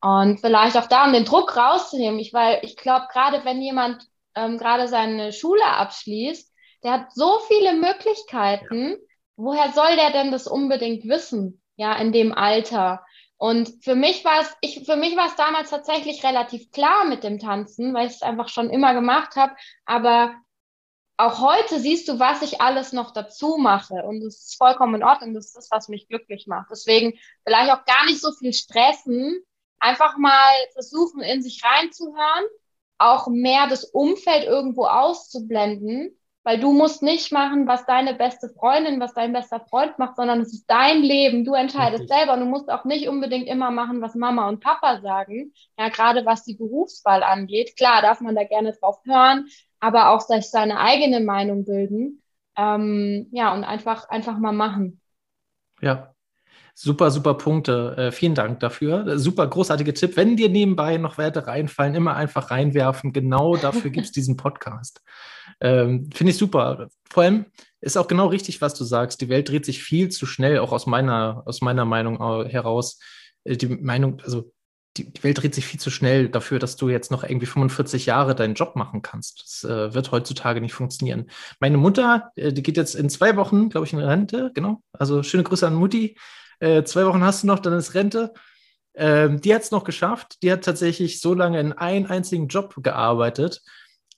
Und vielleicht auch da, um den Druck rauszunehmen, ich, weil ich glaube, gerade wenn jemand ähm, gerade seine Schule abschließt, der hat so viele Möglichkeiten. Woher soll der denn das unbedingt wissen? Ja, in dem Alter. Und für mich war es, ich, für mich war es damals tatsächlich relativ klar mit dem Tanzen, weil ich es einfach schon immer gemacht habe. Aber auch heute siehst du, was ich alles noch dazu mache. Und es ist vollkommen in Ordnung. Das ist das, was mich glücklich macht. Deswegen vielleicht auch gar nicht so viel stressen. Einfach mal versuchen, in sich reinzuhören auch mehr das Umfeld irgendwo auszublenden, weil du musst nicht machen, was deine beste Freundin, was dein bester Freund macht, sondern es ist dein Leben. Du entscheidest Richtig. selber und du musst auch nicht unbedingt immer machen, was Mama und Papa sagen. Ja, gerade was die Berufswahl angeht. Klar, darf man da gerne drauf hören, aber auch sich seine eigene Meinung bilden. Ähm, ja, und einfach, einfach mal machen. Ja, Super, super Punkte. Äh, vielen Dank dafür. Super großartige Tipp. Wenn dir nebenbei noch Werte reinfallen, immer einfach reinwerfen. Genau dafür gibt es diesen Podcast. Ähm, Finde ich super. Vor allem ist auch genau richtig, was du sagst. Die Welt dreht sich viel zu schnell, auch aus meiner, aus meiner Meinung heraus. Äh, die Meinung, also die, die, Welt dreht sich viel zu schnell dafür, dass du jetzt noch irgendwie 45 Jahre deinen Job machen kannst. Das äh, wird heutzutage nicht funktionieren. Meine Mutter, äh, die geht jetzt in zwei Wochen, glaube ich, in Rente, genau. Also schöne Grüße an Mutti. Äh, zwei Wochen hast du noch, dann ist Rente. Ähm, die hat es noch geschafft. Die hat tatsächlich so lange in einen einzigen Job gearbeitet.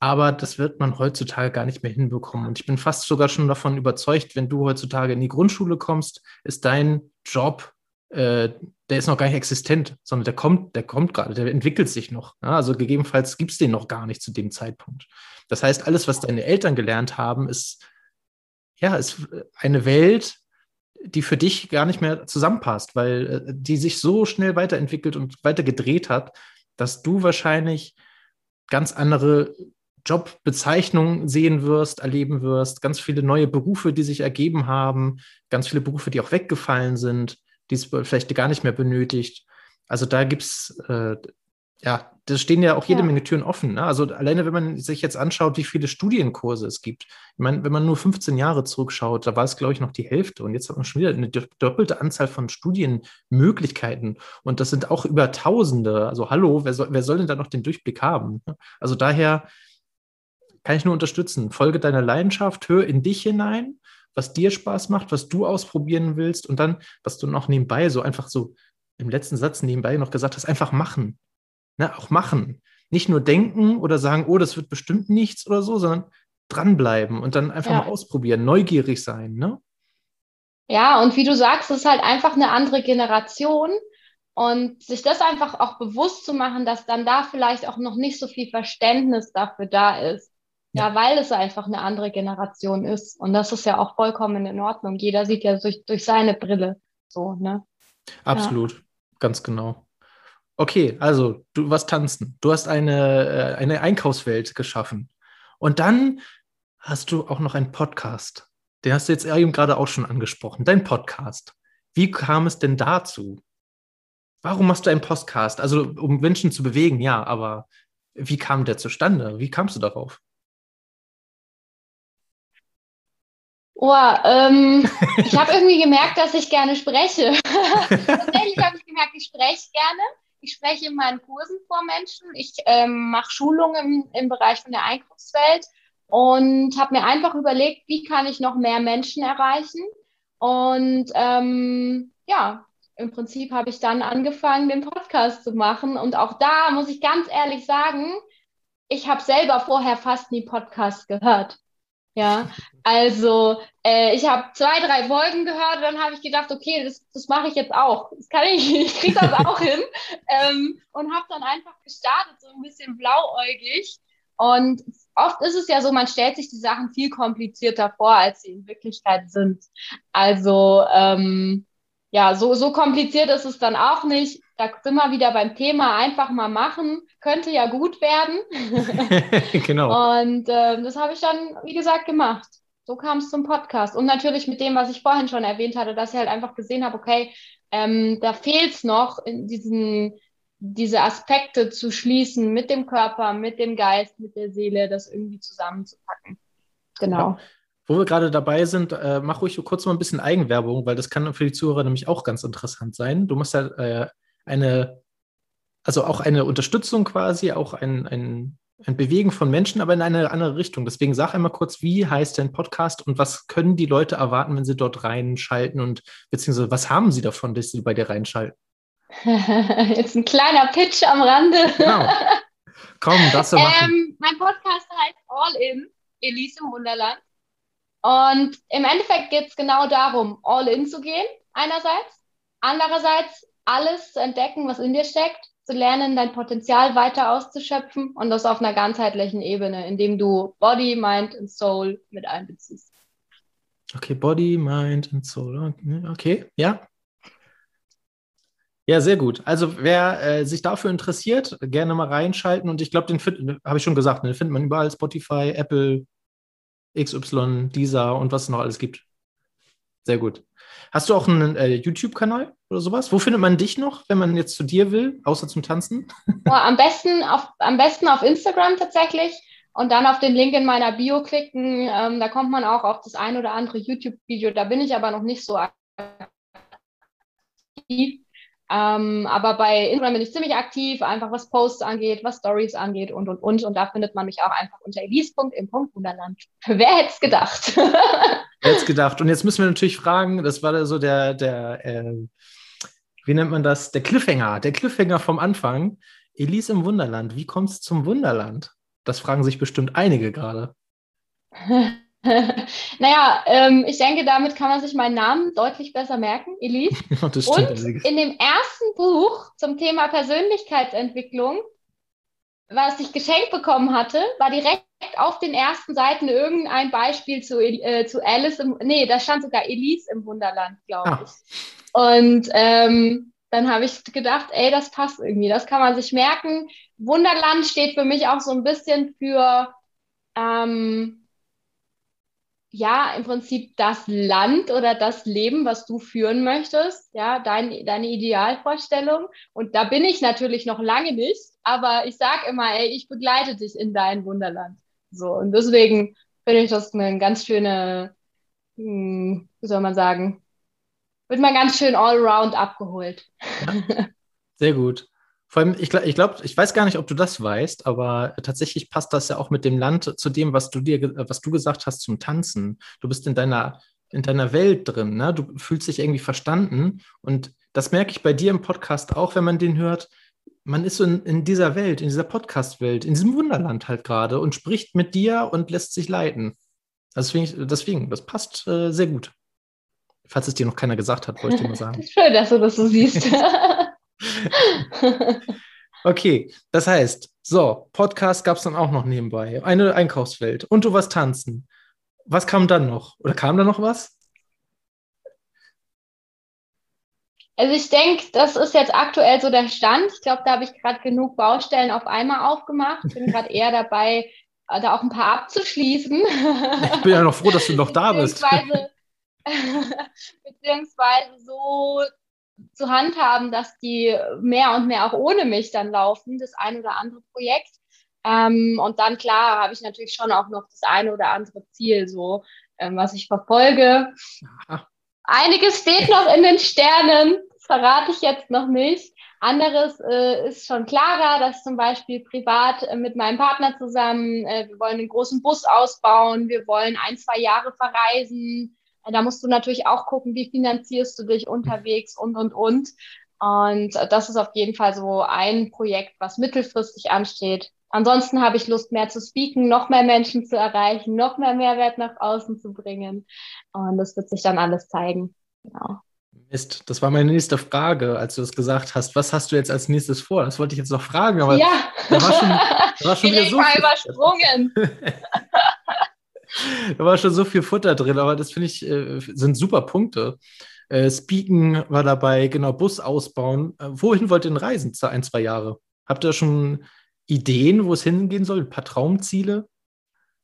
Aber das wird man heutzutage gar nicht mehr hinbekommen. Und ich bin fast sogar schon davon überzeugt, wenn du heutzutage in die Grundschule kommst, ist dein Job, äh, der ist noch gar nicht existent, sondern der kommt, der kommt gerade, der entwickelt sich noch. Ja, also gegebenenfalls gibt es den noch gar nicht zu dem Zeitpunkt. Das heißt, alles, was deine Eltern gelernt haben, ist ja, ist eine Welt, die für dich gar nicht mehr zusammenpasst, weil äh, die sich so schnell weiterentwickelt und weiter gedreht hat, dass du wahrscheinlich ganz andere Jobbezeichnungen sehen wirst, erleben wirst, ganz viele neue Berufe, die sich ergeben haben, ganz viele Berufe, die auch weggefallen sind, die es vielleicht gar nicht mehr benötigt. Also da gibt es äh, ja, da stehen ja auch jede ja. Menge Türen offen. Ne? Also alleine, wenn man sich jetzt anschaut, wie viele Studienkurse es gibt. Ich meine, wenn man nur 15 Jahre zurückschaut, da war es, glaube ich, noch die Hälfte. Und jetzt hat man schon wieder eine doppelte Anzahl von Studienmöglichkeiten. Und das sind auch über Tausende. Also hallo, wer soll, wer soll denn da noch den Durchblick haben? Also daher kann ich nur unterstützen. Folge deiner Leidenschaft, hör in dich hinein, was dir Spaß macht, was du ausprobieren willst und dann, was du noch nebenbei so einfach so im letzten Satz nebenbei noch gesagt hast, einfach machen. Ne, auch machen. Nicht nur denken oder sagen, oh, das wird bestimmt nichts oder so, sondern dranbleiben und dann einfach ja. mal ausprobieren, neugierig sein. Ne? Ja, und wie du sagst, es ist halt einfach eine andere Generation. Und sich das einfach auch bewusst zu machen, dass dann da vielleicht auch noch nicht so viel Verständnis dafür da ist. Ja, ja weil es einfach eine andere Generation ist. Und das ist ja auch vollkommen in Ordnung. Jeder sieht ja durch, durch seine Brille so, ne? Absolut, ja. ganz genau. Okay, also du warst tanzen. Du hast eine, äh, eine Einkaufswelt geschaffen. Und dann hast du auch noch einen Podcast. Den hast du jetzt eben gerade auch schon angesprochen. Dein Podcast. Wie kam es denn dazu? Warum machst du einen Podcast? Also, um Menschen zu bewegen, ja, aber wie kam der zustande? Wie kamst du darauf? Oh, ähm, ich habe irgendwie gemerkt, dass ich gerne spreche. Tatsächlich habe ich gemerkt, ich spreche gerne. Ich spreche in meinen Kursen vor Menschen. Ich ähm, mache Schulungen im, im Bereich von der Einkaufswelt und habe mir einfach überlegt, wie kann ich noch mehr Menschen erreichen. Und ähm, ja, im Prinzip habe ich dann angefangen, den Podcast zu machen. Und auch da muss ich ganz ehrlich sagen, ich habe selber vorher fast nie Podcast gehört. Ja, also äh, ich habe zwei, drei Folgen gehört dann habe ich gedacht, okay, das, das mache ich jetzt auch. Das kann ich, ich kriege das auch hin. Ähm, und habe dann einfach gestartet, so ein bisschen blauäugig. Und oft ist es ja so, man stellt sich die Sachen viel komplizierter vor, als sie in Wirklichkeit sind. Also ähm, ja, so, so kompliziert ist es dann auch nicht. Da sind wir wieder beim Thema, einfach mal machen, könnte ja gut werden. genau. Und äh, das habe ich dann, wie gesagt, gemacht. So kam es zum Podcast. Und natürlich mit dem, was ich vorhin schon erwähnt hatte, dass ich halt einfach gesehen habe, okay, ähm, da fehlt es noch, in diesen, diese Aspekte zu schließen mit dem Körper, mit dem Geist, mit der Seele, das irgendwie zusammenzupacken. Genau. Ja. Wo wir gerade dabei sind, äh, mach ruhig kurz mal ein bisschen Eigenwerbung, weil das kann für die Zuhörer nämlich auch ganz interessant sein. Du musst ja äh, eine, also auch eine Unterstützung quasi, auch ein, ein, ein Bewegen von Menschen, aber in eine andere Richtung. Deswegen sag einmal kurz, wie heißt dein Podcast und was können die Leute erwarten, wenn sie dort reinschalten und beziehungsweise was haben sie davon, dass sie bei dir reinschalten? Jetzt ein kleiner Pitch am Rande. Genau. Komm, das du machen. Ähm, mein Podcast heißt All In, Elise im Wunderland. Und im Endeffekt geht es genau darum, all in zu gehen, einerseits. Andererseits alles zu entdecken, was in dir steckt, zu lernen, dein Potenzial weiter auszuschöpfen und das auf einer ganzheitlichen Ebene, indem du Body, Mind und Soul mit einbeziehst. Okay, Body, Mind und Soul. Okay, ja. Ja, sehr gut. Also wer äh, sich dafür interessiert, gerne mal reinschalten. Und ich glaube, den habe ich schon gesagt, ne, den findet man überall, Spotify, Apple, XY, dieser und was es noch alles gibt. Sehr gut. Hast du auch einen äh, YouTube-Kanal oder sowas? Wo findet man dich noch, wenn man jetzt zu dir will, außer zum Tanzen? Oh, am, besten auf, am besten auf Instagram tatsächlich und dann auf den Link in meiner Bio klicken. Ähm, da kommt man auch auf das ein oder andere YouTube-Video. Da bin ich aber noch nicht so aktiv. Ähm, aber bei Instagram bin ich ziemlich aktiv, einfach was Posts angeht, was Stories angeht und und und. Und da findet man mich auch einfach unter elise.im.wunderland. Wer hätte es gedacht? Wer hätte es gedacht? Und jetzt müssen wir natürlich fragen, das war so der, der äh, wie nennt man das? Der Cliffhanger, der Cliffhanger vom Anfang. Elise im Wunderland, wie kommt es zum Wunderland? Das fragen sich bestimmt einige gerade. naja, ähm, ich denke, damit kann man sich meinen Namen deutlich besser merken, Elise. Und in dem ersten Buch zum Thema Persönlichkeitsentwicklung, was ich geschenkt bekommen hatte, war direkt auf den ersten Seiten irgendein Beispiel zu, äh, zu Alice im, nee, da stand sogar Elise im Wunderland, glaube ah. ich. Und ähm, dann habe ich gedacht, ey, das passt irgendwie, das kann man sich merken. Wunderland steht für mich auch so ein bisschen für ähm, ja, im Prinzip das Land oder das Leben, was du führen möchtest, ja, dein, deine Idealvorstellung. Und da bin ich natürlich noch lange nicht, aber ich sage immer, ey, ich begleite dich in dein Wunderland. So, und deswegen finde ich das eine ganz schöne, hm, wie soll man sagen, wird man ganz schön allround abgeholt. Ja, sehr gut. Vor allem, ich, ich glaube, ich weiß gar nicht, ob du das weißt, aber tatsächlich passt das ja auch mit dem Land zu dem, was du dir, was du gesagt hast zum Tanzen. Du bist in deiner, in deiner Welt drin, ne? Du fühlst dich irgendwie verstanden. Und das merke ich bei dir im Podcast auch, wenn man den hört. Man ist so in, in dieser Welt, in dieser Podcast-Welt, in diesem Wunderland halt gerade und spricht mit dir und lässt sich leiten. Also deswegen, deswegen das passt äh, sehr gut. Falls es dir noch keiner gesagt hat, wollte ich dir mal sagen. Schön, dass du das so siehst. okay, das heißt, so, Podcast gab es dann auch noch nebenbei. Eine Einkaufswelt. Und du warst tanzen. Was kam dann noch? Oder kam da noch was? Also ich denke, das ist jetzt aktuell so der Stand. Ich glaube, da habe ich gerade genug Baustellen auf einmal aufgemacht. Ich bin gerade eher dabei, äh, da auch ein paar abzuschließen. Ich bin ja noch froh, dass du noch da bist. beziehungsweise, beziehungsweise so zu handhaben, dass die mehr und mehr auch ohne mich dann laufen, das ein oder andere Projekt. Ähm, und dann, klar, habe ich natürlich schon auch noch das eine oder andere Ziel, so, ähm, was ich verfolge. Aha. Einiges steht noch in den Sternen, das verrate ich jetzt noch nicht. Anderes äh, ist schon klarer, dass zum Beispiel privat äh, mit meinem Partner zusammen, äh, wir wollen einen großen Bus ausbauen, wir wollen ein, zwei Jahre verreisen, da musst du natürlich auch gucken, wie finanzierst du dich unterwegs und, und, und. Und das ist auf jeden Fall so ein Projekt, was mittelfristig ansteht. Ansonsten habe ich Lust, mehr zu speaken, noch mehr Menschen zu erreichen, noch mehr Mehrwert nach außen zu bringen. Und das wird sich dann alles zeigen. Genau. Mist, das war meine nächste Frage, als du das gesagt hast. Was hast du jetzt als nächstes vor? Das wollte ich jetzt noch fragen, aber ja. da war schon, da war schon wieder so. Mal übersprungen. da war schon so viel Futter drin, aber das finde ich, äh, sind super Punkte. Äh, Speaken war dabei, genau, Bus ausbauen. Äh, wohin wollt ihr denn reisen, ein, zwei Jahre? Habt ihr schon Ideen, wo es hingehen soll? Ein paar Traumziele?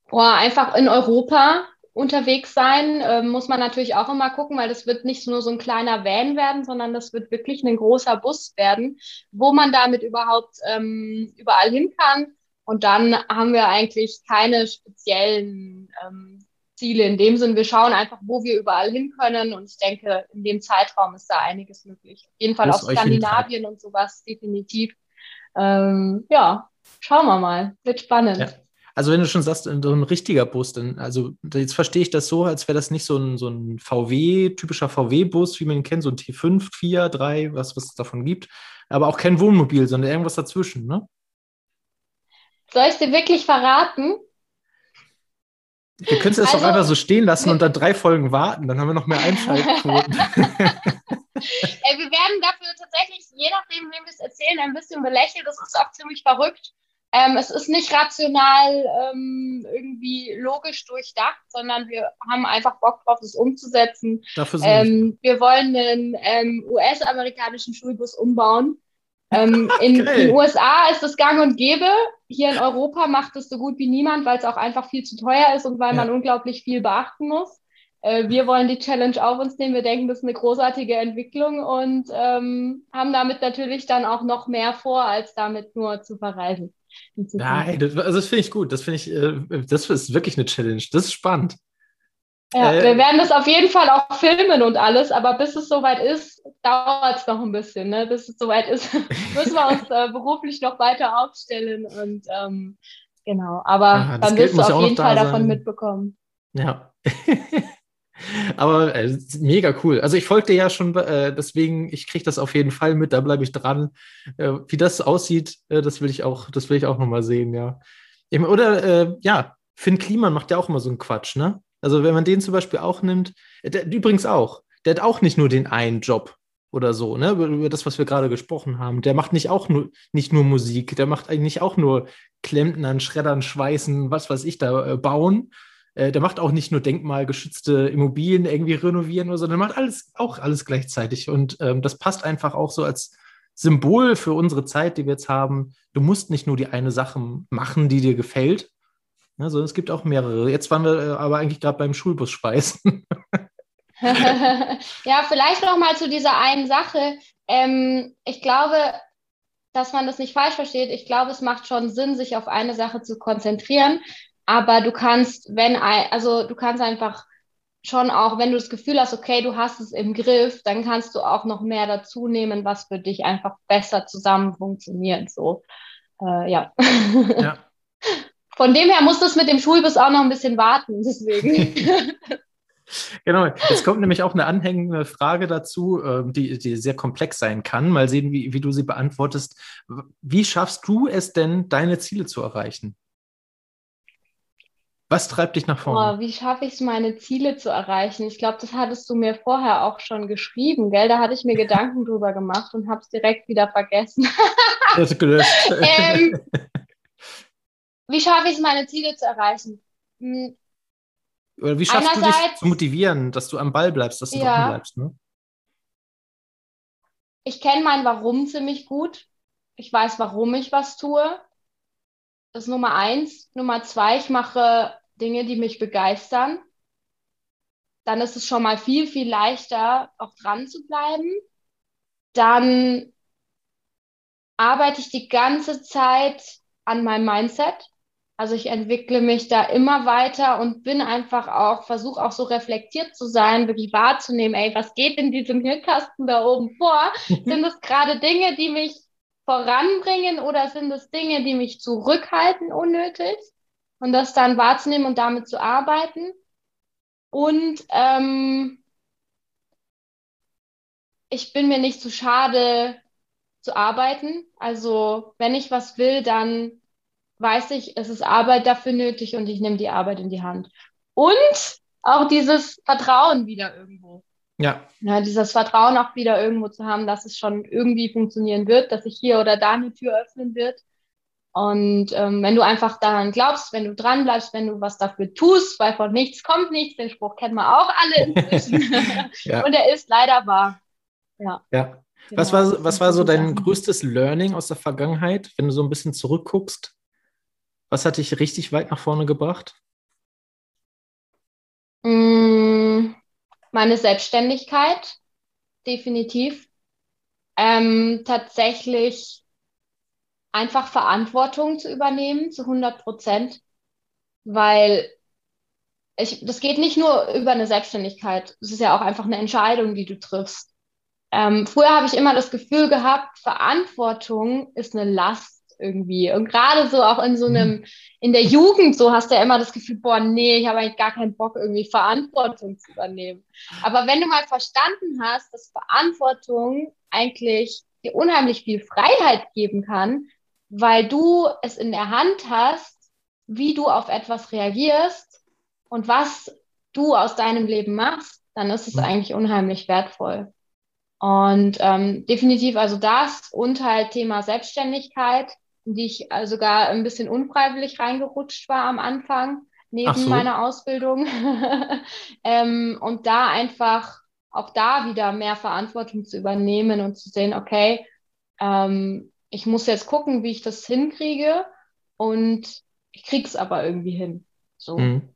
Boah, einfach in Europa unterwegs sein, äh, muss man natürlich auch immer gucken, weil das wird nicht nur so ein kleiner Van werden, sondern das wird wirklich ein großer Bus werden, wo man damit überhaupt ähm, überall hin kann. Und dann haben wir eigentlich keine speziellen ähm, Ziele in dem Sinn. Wir schauen einfach, wo wir überall hin können. Und ich denke, in dem Zeitraum ist da einiges möglich. Auf jeden Fall auch Skandinavien und sowas definitiv. Ähm, ja, schauen wir mal. Wird spannend. Ja. Also wenn du schon sagst, so ein richtiger Bus, dann, also jetzt verstehe ich das so, als wäre das nicht so ein, so ein VW, typischer VW-Bus, wie man ihn kennt, so ein T5, 4, 3, was, was es davon gibt, aber auch kein Wohnmobil, sondern irgendwas dazwischen, ne? Soll ich dir wirklich verraten? Wir können es jetzt also, auch einfach so stehen lassen und dann drei Folgen warten, dann haben wir noch mehr Einschaltquoten. wir werden dafür tatsächlich, je nachdem, wem wir es erzählen, ein bisschen belächelt. Das ist auch ziemlich verrückt. Ähm, es ist nicht rational ähm, irgendwie logisch durchdacht, sondern wir haben einfach Bock drauf, das umzusetzen. Dafür ähm, wir wollen einen ähm, US-amerikanischen Schulbus umbauen. Ähm, in den USA ist es gang und gäbe. Hier in Europa macht es so gut wie niemand, weil es auch einfach viel zu teuer ist und weil ja. man unglaublich viel beachten muss. Äh, wir wollen die Challenge auf uns nehmen. Wir denken, das ist eine großartige Entwicklung und ähm, haben damit natürlich dann auch noch mehr vor, als damit nur zu verreisen. Nein, das, also das finde ich gut. Das finde ich, äh, das ist wirklich eine Challenge. Das ist spannend. Ja, äh, wir werden das auf jeden Fall auch filmen und alles, aber bis es soweit ist, dauert es noch ein bisschen. Ne? Bis es soweit ist, müssen wir uns äh, beruflich noch weiter aufstellen und ähm, genau. Aber ja, dann wirst du auf jeden Fall davon mitbekommen. Ja. Aber äh, mega cool. Also ich folgte ja schon, äh, deswegen, ich kriege das auf jeden Fall mit, da bleibe ich dran. Äh, wie das aussieht, äh, das will ich auch, das will ich auch nochmal sehen, ja. Oder ja, Finn Kliman macht ja auch immer so einen Quatsch, ne? Also wenn man den zum Beispiel auch nimmt, äh, der, übrigens auch, der hat auch nicht nur den einen Job oder so, ne? Über, das, was wir gerade gesprochen haben. Der macht nicht auch nur nicht nur Musik, der macht eigentlich auch nur Klempnern, Schreddern, Schweißen, was weiß ich da bauen, äh, der macht auch nicht nur denkmalgeschützte Immobilien irgendwie renovieren oder so, der macht alles, auch alles gleichzeitig. Und ähm, das passt einfach auch so als Symbol für unsere Zeit, die wir jetzt haben. Du musst nicht nur die eine Sache machen, die dir gefällt, ja, sondern es gibt auch mehrere. Jetzt waren wir äh, aber eigentlich gerade beim Schulbus speisen. ja, vielleicht noch mal zu dieser einen Sache. Ähm, ich glaube, dass man das nicht falsch versteht. Ich glaube, es macht schon Sinn, sich auf eine Sache zu konzentrieren. Aber du kannst, wenn, also du kannst einfach schon auch, wenn du das Gefühl hast, okay, du hast es im Griff, dann kannst du auch noch mehr dazu nehmen, was für dich einfach besser zusammen funktioniert. So, äh, ja. ja. Von dem her muss das mit dem Schulbus auch noch ein bisschen warten, deswegen. Genau, jetzt kommt nämlich auch eine anhängende Frage dazu, ähm, die, die sehr komplex sein kann. Mal sehen, wie, wie du sie beantwortest. Wie schaffst du es denn, deine Ziele zu erreichen? Was treibt dich nach vorne? Oh, wie schaffe ich es, meine Ziele zu erreichen? Ich glaube, das hattest du mir vorher auch schon geschrieben, gell? Da hatte ich mir Gedanken drüber gemacht und habe es direkt wieder vergessen. das gelöscht. ähm, wie schaffe ich es, meine Ziele zu erreichen? Hm. Oder wie schaffst du dich zu motivieren, dass du am Ball bleibst, dass du ja, dran bleibst? Ne? Ich kenne mein Warum ziemlich gut. Ich weiß, warum ich was tue. Das ist Nummer eins. Nummer zwei, ich mache Dinge, die mich begeistern. Dann ist es schon mal viel, viel leichter, auch dran zu bleiben. Dann arbeite ich die ganze Zeit an meinem Mindset. Also ich entwickle mich da immer weiter und bin einfach auch, versuche auch so reflektiert zu sein, wirklich wahrzunehmen, ey, was geht in diesem Hirnkasten da oben vor? Sind es gerade Dinge, die mich voranbringen oder sind es Dinge, die mich zurückhalten unnötig? Und das dann wahrzunehmen und damit zu arbeiten. Und ähm, ich bin mir nicht zu schade zu arbeiten. Also wenn ich was will, dann weiß ich, es ist Arbeit dafür nötig und ich nehme die Arbeit in die Hand. Und auch dieses Vertrauen wieder irgendwo. Ja. ja. Dieses Vertrauen auch wieder irgendwo zu haben, dass es schon irgendwie funktionieren wird, dass sich hier oder da eine Tür öffnen wird. Und ähm, wenn du einfach daran glaubst, wenn du dran bleibst, wenn du was dafür tust, weil von nichts kommt nichts, den Spruch kennen wir auch alle inzwischen. ja. Und er ist leider wahr. Ja. ja. Genau. Was war, was war so dein größtes Learning aus der Vergangenheit, wenn du so ein bisschen zurückguckst? Was hat dich richtig weit nach vorne gebracht? Mm, meine Selbstständigkeit, definitiv. Ähm, tatsächlich einfach Verantwortung zu übernehmen zu 100 Prozent, weil ich, das geht nicht nur über eine Selbstständigkeit. Es ist ja auch einfach eine Entscheidung, die du triffst. Ähm, früher habe ich immer das Gefühl gehabt, Verantwortung ist eine Last irgendwie. Und gerade so auch in so einem, in der Jugend so hast du ja immer das Gefühl, boah, nee, ich habe eigentlich gar keinen Bock, irgendwie Verantwortung zu übernehmen. Aber wenn du mal verstanden hast, dass Verantwortung eigentlich dir unheimlich viel Freiheit geben kann, weil du es in der Hand hast, wie du auf etwas reagierst und was du aus deinem Leben machst, dann ist es mhm. eigentlich unheimlich wertvoll. Und ähm, definitiv also das und halt Thema Selbstständigkeit, in die ich also sogar ein bisschen unfreiwillig reingerutscht war am Anfang, neben so. meiner Ausbildung. ähm, und da einfach auch da wieder mehr Verantwortung zu übernehmen und zu sehen, okay, ähm, ich muss jetzt gucken, wie ich das hinkriege und ich krieg's aber irgendwie hin. So. Mhm.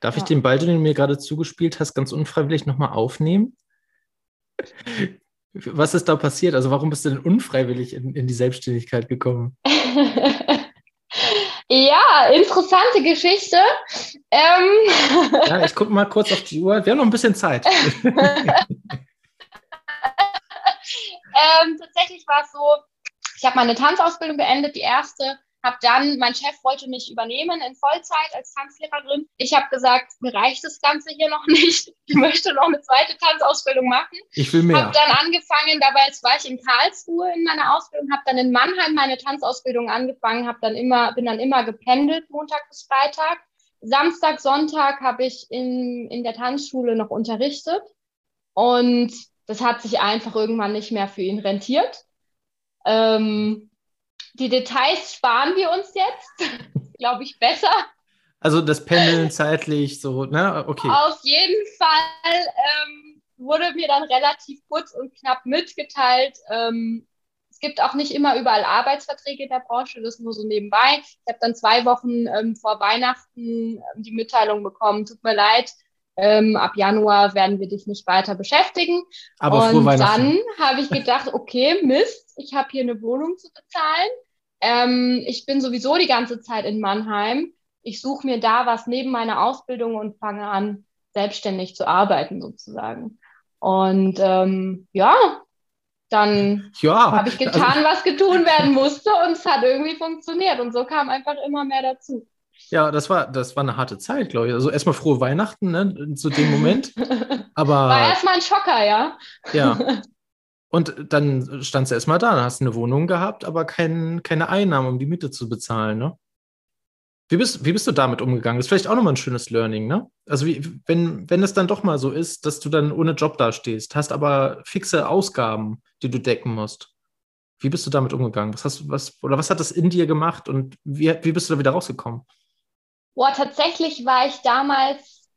Darf ja. ich den Ball, den du mir gerade zugespielt hast, ganz unfreiwillig nochmal aufnehmen? Was ist da passiert? Also warum bist du denn unfreiwillig in, in die Selbstständigkeit gekommen? ja, interessante Geschichte. Ähm ja, ich gucke mal kurz auf die Uhr. Wir haben noch ein bisschen Zeit. ähm, tatsächlich war es so, ich habe meine Tanzausbildung beendet, die erste habe dann, mein Chef wollte mich übernehmen in Vollzeit als Tanzlehrerin. Ich habe gesagt, mir reicht das Ganze hier noch nicht. Ich möchte noch eine zweite Tanzausbildung machen. Ich will mehr. Habe dann angefangen, dabei war ich in Karlsruhe in meiner Ausbildung, habe dann in Mannheim meine Tanzausbildung angefangen, habe dann immer, bin dann immer gependelt, Montag bis Freitag. Samstag, Sonntag habe ich in, in der Tanzschule noch unterrichtet. Und das hat sich einfach irgendwann nicht mehr für ihn rentiert. Ähm, die Details sparen wir uns jetzt, glaube ich, besser. Also das Pendeln zeitlich so, ne? Okay. Auf jeden Fall ähm, wurde mir dann relativ kurz und knapp mitgeteilt. Ähm, es gibt auch nicht immer überall Arbeitsverträge in der Branche, das nur so nebenbei. Ich habe dann zwei Wochen ähm, vor Weihnachten ähm, die Mitteilung bekommen, tut mir leid, ähm, ab Januar werden wir dich nicht weiter beschäftigen. Aber und dann habe ich gedacht, okay, Mist, ich habe hier eine Wohnung zu bezahlen. Ähm, ich bin sowieso die ganze Zeit in Mannheim. Ich suche mir da was neben meiner Ausbildung und fange an, selbstständig zu arbeiten sozusagen. Und ähm, ja, dann ja, habe ich getan, also, was getun werden musste und es hat irgendwie funktioniert. Und so kam einfach immer mehr dazu. Ja, das war, das war eine harte Zeit, glaube ich. Also erstmal frohe Weihnachten, ne, zu dem Moment. Aber, war erstmal ein Schocker, ja. Ja. Und dann standst du erstmal da, dann hast du eine Wohnung gehabt, aber kein, keine Einnahmen, um die Miete zu bezahlen, ne? Wie bist, wie bist du damit umgegangen? Das ist vielleicht auch nochmal ein schönes Learning, ne? Also, wie, wenn, wenn es dann doch mal so ist, dass du dann ohne Job dastehst, hast aber fixe Ausgaben, die du decken musst. Wie bist du damit umgegangen? Was hast du, was, oder was hat das in dir gemacht und wie, wie bist du da wieder rausgekommen? Boah, tatsächlich war ich damals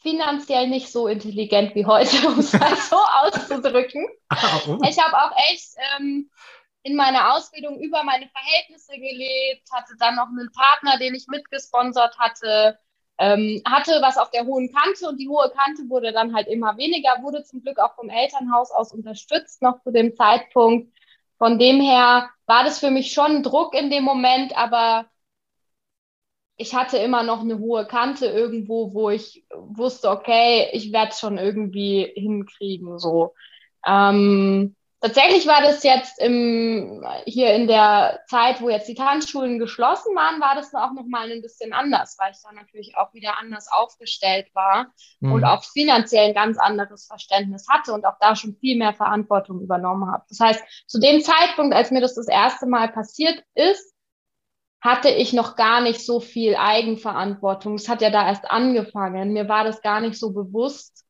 finanziell nicht so intelligent wie heute, um es mal so auszudrücken. Ich habe auch echt ähm, in meiner Ausbildung über meine Verhältnisse gelebt, hatte dann noch einen Partner, den ich mitgesponsert hatte, ähm, hatte was auf der hohen Kante und die hohe Kante wurde dann halt immer weniger, wurde zum Glück auch vom Elternhaus aus unterstützt noch zu dem Zeitpunkt. Von dem her war das für mich schon Druck in dem Moment, aber ich hatte immer noch eine hohe Kante irgendwo, wo ich wusste, okay, ich werde es schon irgendwie hinkriegen. So. Ähm, tatsächlich war das jetzt im, hier in der Zeit, wo jetzt die Tanzschulen geschlossen waren, war das auch noch mal ein bisschen anders, weil ich dann natürlich auch wieder anders aufgestellt war mhm. und auch finanziell ein ganz anderes Verständnis hatte und auch da schon viel mehr Verantwortung übernommen habe. Das heißt, zu dem Zeitpunkt, als mir das das erste Mal passiert ist, hatte ich noch gar nicht so viel Eigenverantwortung. Es hat ja da erst angefangen. Mir war das gar nicht so bewusst.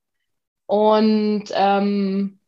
Und ähm,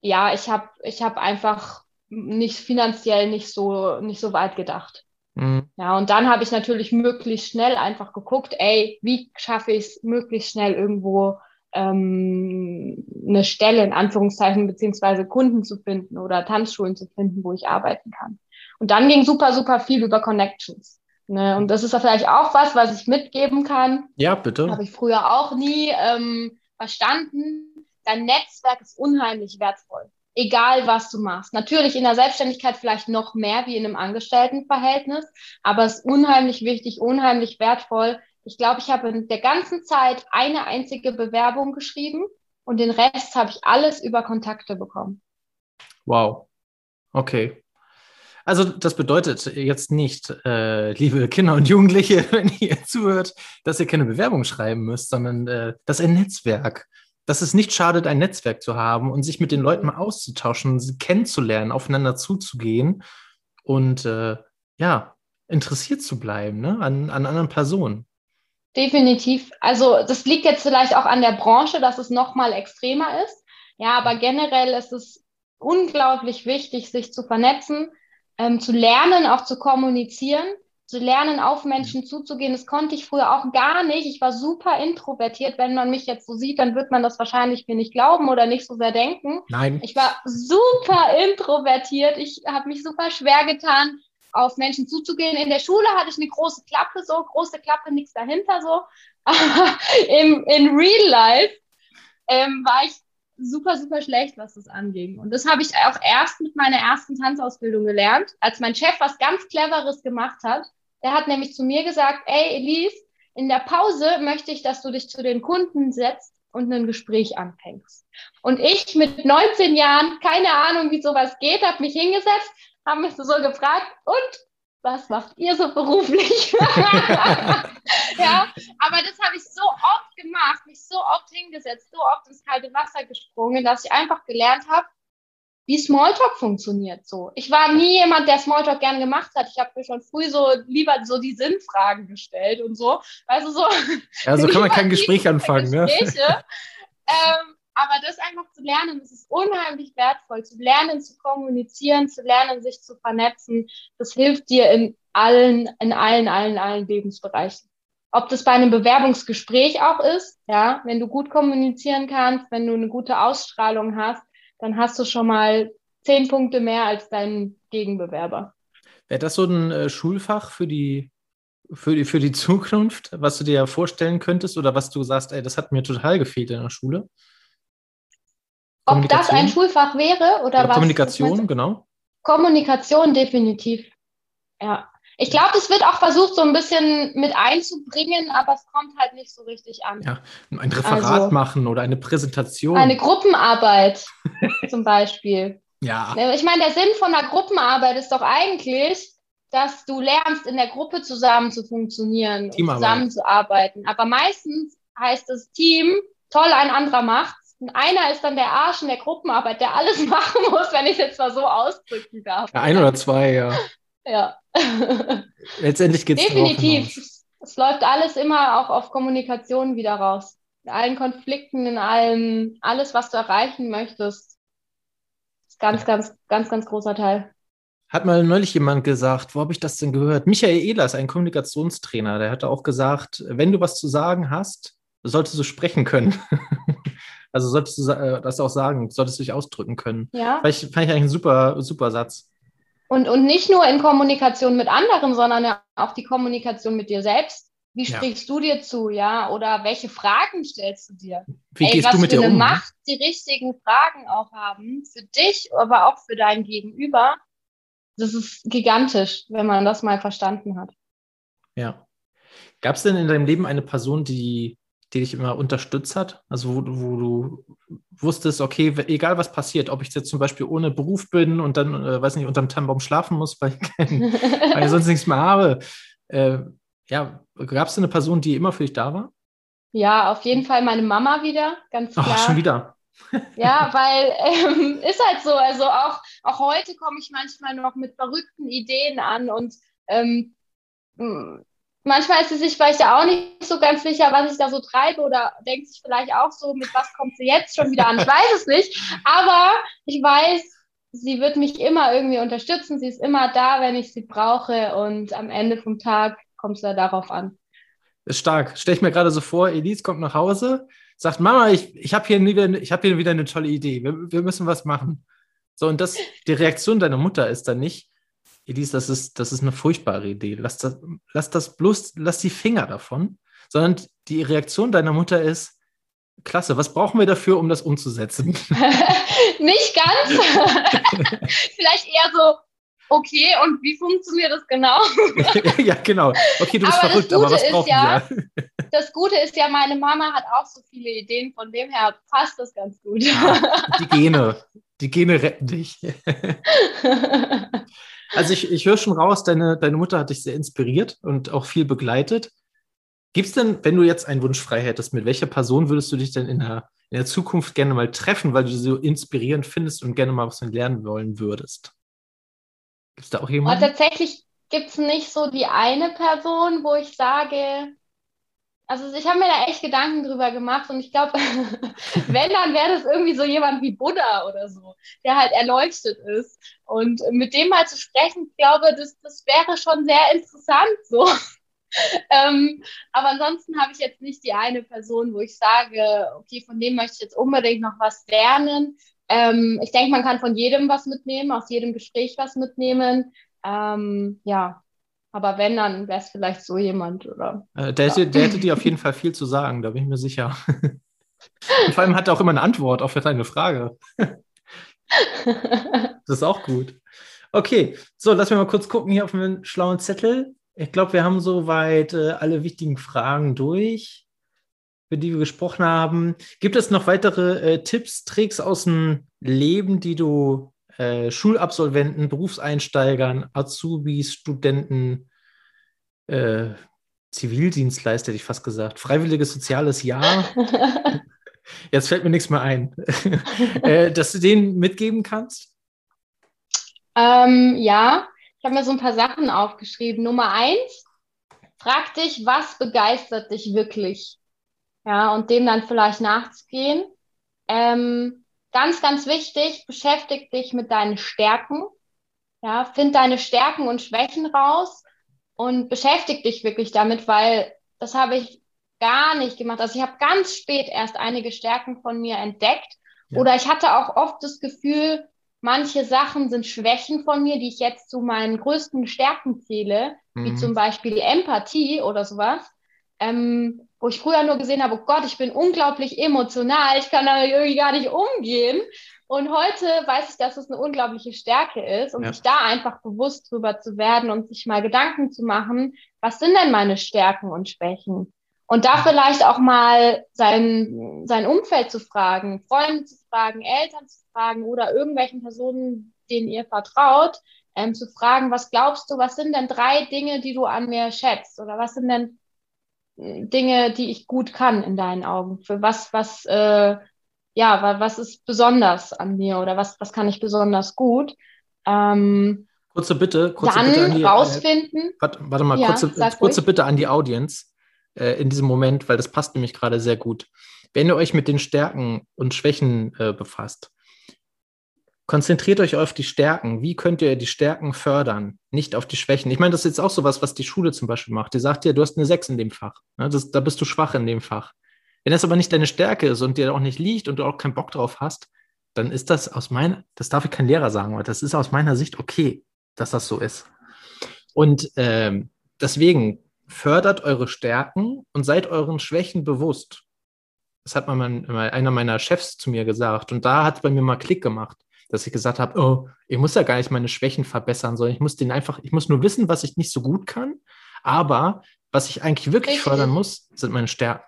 ja, ich habe ich hab einfach nicht finanziell nicht so, nicht so weit gedacht. Mhm. Ja, und dann habe ich natürlich möglichst schnell einfach geguckt, ey, wie schaffe ich es möglichst schnell irgendwo ähm, eine Stelle in Anführungszeichen beziehungsweise Kunden zu finden oder Tanzschulen zu finden, wo ich arbeiten kann. Und dann ging super, super viel über Connections. Ne? Und das ist ja vielleicht auch was, was ich mitgeben kann. Ja, bitte. Habe ich früher auch nie ähm, verstanden. Dein Netzwerk ist unheimlich wertvoll. Egal, was du machst. Natürlich in der Selbstständigkeit vielleicht noch mehr wie in einem Angestelltenverhältnis, aber es ist unheimlich wichtig, unheimlich wertvoll, ich glaube, ich habe in der ganzen Zeit eine einzige Bewerbung geschrieben und den Rest habe ich alles über Kontakte bekommen. Wow. Okay. Also das bedeutet jetzt nicht, äh, liebe Kinder und Jugendliche, wenn ihr zuhört, dass ihr keine Bewerbung schreiben müsst, sondern äh, dass ein Netzwerk, dass es nicht schadet, ein Netzwerk zu haben und sich mit den Leuten mal auszutauschen, sie kennenzulernen, aufeinander zuzugehen und äh, ja, interessiert zu bleiben ne? an, an anderen Personen. Definitiv. Also das liegt jetzt vielleicht auch an der Branche, dass es noch mal extremer ist. Ja, aber generell ist es unglaublich wichtig, sich zu vernetzen, ähm, zu lernen, auch zu kommunizieren, zu lernen, auf Menschen zuzugehen. Das konnte ich früher auch gar nicht. Ich war super introvertiert. Wenn man mich jetzt so sieht, dann wird man das wahrscheinlich mir nicht glauben oder nicht so sehr denken. Nein. Ich war super introvertiert. Ich habe mich super schwer getan, auf Menschen zuzugehen. In der Schule hatte ich eine große Klappe, so große Klappe, nichts dahinter so. Aber im, in Real Life ähm, war ich super, super schlecht, was das anging. Und das habe ich auch erst mit meiner ersten Tanzausbildung gelernt, als mein Chef was ganz Cleveres gemacht hat. Der hat nämlich zu mir gesagt, ey Elise, in der Pause möchte ich, dass du dich zu den Kunden setzt und ein Gespräch anfängst. Und ich mit 19 Jahren, keine Ahnung, wie sowas geht, habe mich hingesetzt, haben mich so gefragt, und was macht ihr so beruflich? ja, aber das habe ich so oft gemacht, mich so oft hingesetzt, so oft ins kalte Wasser gesprungen, dass ich einfach gelernt habe, wie Smalltalk funktioniert so. Ich war nie jemand, der Smalltalk gern gemacht hat. Ich habe mir schon früh so lieber so die Sinnfragen gestellt und so. Du, so. Ja, so kann man kein Gespräch anfangen, ne? Ne? ähm, aber das einfach zu lernen, das ist unheimlich wertvoll, zu lernen, zu kommunizieren, zu lernen, sich zu vernetzen. Das hilft dir in allen, in allen, allen, allen Lebensbereichen. Ob das bei einem Bewerbungsgespräch auch ist, ja, wenn du gut kommunizieren kannst, wenn du eine gute Ausstrahlung hast, dann hast du schon mal zehn Punkte mehr als dein Gegenbewerber. Wäre das so ein äh, Schulfach für die, für, die, für die Zukunft, was du dir vorstellen könntest oder was du sagst, ey, das hat mir total gefehlt in der Schule? Ob das ein Schulfach wäre oder, oder was? Kommunikation, genau. Kommunikation definitiv. Ja. Ich glaube, es wird auch versucht, so ein bisschen mit einzubringen, aber es kommt halt nicht so richtig an. Ja, ein Referat also, machen oder eine Präsentation. Eine Gruppenarbeit zum Beispiel. Ja. Ich meine, der Sinn von einer Gruppenarbeit ist doch eigentlich, dass du lernst, in der Gruppe zusammen zu funktionieren, zusammenzuarbeiten. Aber meistens heißt das Team, toll, ein anderer macht und einer ist dann der Arsch in der Gruppenarbeit, der alles machen muss, wenn ich es jetzt mal so ausdrücken darf. Ja, ein oder zwei, ja. Ja. Letztendlich geht es Definitiv. Es läuft alles immer auch auf Kommunikation wieder raus. In allen Konflikten, in allem, alles, was du erreichen möchtest. Ist ganz, ja. ganz, ganz, ganz großer Teil. Hat mal neulich jemand gesagt, wo habe ich das denn gehört? Michael Ehlers, ein Kommunikationstrainer, der hatte auch gesagt, wenn du was zu sagen hast, solltest du sprechen können. Also solltest du äh, das auch sagen, solltest du dich ausdrücken können. Ja. Fand ich, fand ich eigentlich ein super, super Satz. Und, und nicht nur in Kommunikation mit anderen, sondern ja auch die Kommunikation mit dir selbst. Wie sprichst ja. du dir zu, ja? Oder welche Fragen stellst du dir? Wie Ey, gehst du mit dir um? Was ne? Macht die richtigen Fragen auch haben für dich, aber auch für dein Gegenüber. Das ist gigantisch, wenn man das mal verstanden hat. Ja. Gab es denn in deinem Leben eine Person, die die dich immer unterstützt hat? Also wo, wo du wusstest, okay, egal was passiert, ob ich jetzt zum Beispiel ohne Beruf bin und dann, äh, weiß nicht, unterm Tannenbaum schlafen muss, weil ich, weil ich sonst nichts mehr habe. Äh, ja, gab es eine Person, die immer für dich da war? Ja, auf jeden Fall meine Mama wieder, ganz klar. Ach, schon wieder. ja, weil ähm, ist halt so. Also auch, auch heute komme ich manchmal noch mit verrückten Ideen an und ähm, manchmal ist sie sich vielleicht auch nicht so ganz sicher, was ich da so treibe oder denkt sich vielleicht auch so, mit was kommt sie jetzt schon wieder an. Ich weiß es nicht. Aber ich weiß, sie wird mich immer irgendwie unterstützen. Sie ist immer da, wenn ich sie brauche. Und am Ende vom Tag kommt es da darauf an. Ist stark. Stell ich mir gerade so vor, Elise kommt nach Hause, sagt, Mama, ich, ich habe hier, hab hier wieder eine tolle Idee. Wir, wir müssen was machen. So, und das, die Reaktion deiner Mutter ist dann nicht, Elise, das ist, das ist eine furchtbare Idee. Lass das, lass das bloß, lass die Finger davon. Sondern die Reaktion deiner Mutter ist, klasse, was brauchen wir dafür, um das umzusetzen? nicht ganz. Vielleicht eher so, okay, und wie funktioniert das genau? ja, genau. Okay, du bist aber verrückt, aber was brauchen ja, wir? das Gute ist ja, meine Mama hat auch so viele Ideen, von dem her passt das ganz gut. die Gene, die Gene retten dich. also ich, ich höre schon raus, deine, deine Mutter hat dich sehr inspiriert und auch viel begleitet. Gibt es denn, wenn du jetzt einen Wunsch frei hättest, mit welcher Person würdest du dich denn in der, in der Zukunft gerne mal treffen, weil du sie so inspirierend findest und gerne mal was lernen wollen würdest? Gibt es da auch jemanden? Aber tatsächlich gibt es nicht so die eine Person, wo ich sage, also ich habe mir da echt Gedanken drüber gemacht und ich glaube, wenn, dann wäre das irgendwie so jemand wie Buddha oder so, der halt erleuchtet ist. Und mit dem mal zu sprechen, ich glaube, das, das wäre schon sehr interessant so. ähm, aber ansonsten habe ich jetzt nicht die eine Person, wo ich sage, okay, von dem möchte ich jetzt unbedingt noch was lernen. Ähm, ich denke, man kann von jedem was mitnehmen, aus jedem Gespräch was mitnehmen. Ähm, ja, aber wenn, dann wäre es vielleicht so jemand, oder? Äh, der, ja. hätte, der hätte dir auf jeden Fall viel zu sagen, da bin ich mir sicher. Und vor allem hat er auch immer eine Antwort auf deine Frage. das ist auch gut. Okay, so, lass mich mal kurz gucken hier auf meinen schlauen Zettel. Ich glaube, wir haben soweit äh, alle wichtigen Fragen durch, über die wir gesprochen haben. Gibt es noch weitere äh, Tipps, Tricks aus dem Leben, die du äh, Schulabsolventen, Berufseinsteigern, Azubis, Studenten, äh, Zivildienstleister, hätte ich fast gesagt, freiwilliges soziales Jahr. Jetzt fällt mir nichts mehr ein. äh, dass du denen mitgeben kannst? Ähm, ja, ich habe mir so ein paar Sachen aufgeschrieben. Nummer eins, frag dich, was begeistert dich wirklich? Ja, und dem dann vielleicht nachzugehen. Ähm, Ganz, ganz wichtig, beschäftige dich mit deinen Stärken. Ja, find deine Stärken und Schwächen raus und beschäftige dich wirklich damit, weil das habe ich gar nicht gemacht. Also ich habe ganz spät erst einige Stärken von mir entdeckt ja. oder ich hatte auch oft das Gefühl, manche Sachen sind Schwächen von mir, die ich jetzt zu meinen größten Stärken zähle, mhm. wie zum Beispiel Empathie oder sowas. Ähm, wo ich früher nur gesehen habe, oh Gott, ich bin unglaublich emotional, ich kann damit irgendwie gar nicht umgehen. Und heute weiß ich, dass es eine unglaubliche Stärke ist und ja. sich da einfach bewusst drüber zu werden und sich mal Gedanken zu machen, was sind denn meine Stärken und Schwächen? Und da vielleicht auch mal sein, sein Umfeld zu fragen, Freunde zu fragen, Eltern zu fragen oder irgendwelchen Personen, denen ihr vertraut, ähm, zu fragen, was glaubst du, was sind denn drei Dinge, die du an mir schätzt? Oder was sind denn Dinge, die ich gut kann in deinen Augen? Für was, was, äh, ja, was ist besonders an mir oder was, was kann ich besonders gut? Ähm, kurze Bitte, kurze dann Bitte an die, rausfinden. Äh, warte, warte, mal, ja, kurze, kurze Bitte an die Audience äh, in diesem Moment, weil das passt nämlich gerade sehr gut. Wenn ihr euch mit den Stärken und Schwächen äh, befasst, konzentriert euch auf die Stärken. Wie könnt ihr die Stärken fördern, nicht auf die Schwächen? Ich meine, das ist jetzt auch so was, die Schule zum Beispiel macht. Die sagt dir, du hast eine 6 in dem Fach. Ne? Das, da bist du schwach in dem Fach. Wenn das aber nicht deine Stärke ist und dir auch nicht liegt und du auch keinen Bock drauf hast, dann ist das aus meiner, das darf ich kein Lehrer sagen, aber das ist aus meiner Sicht okay, dass das so ist. Und ähm, deswegen fördert eure Stärken und seid euren Schwächen bewusst. Das hat mal, mein, mal einer meiner Chefs zu mir gesagt und da hat es bei mir mal Klick gemacht dass ich gesagt habe, oh, ich muss ja gar nicht meine Schwächen verbessern, sondern ich muss den einfach, ich muss nur wissen, was ich nicht so gut kann, aber was ich eigentlich wirklich fördern muss, sind meine Stärken.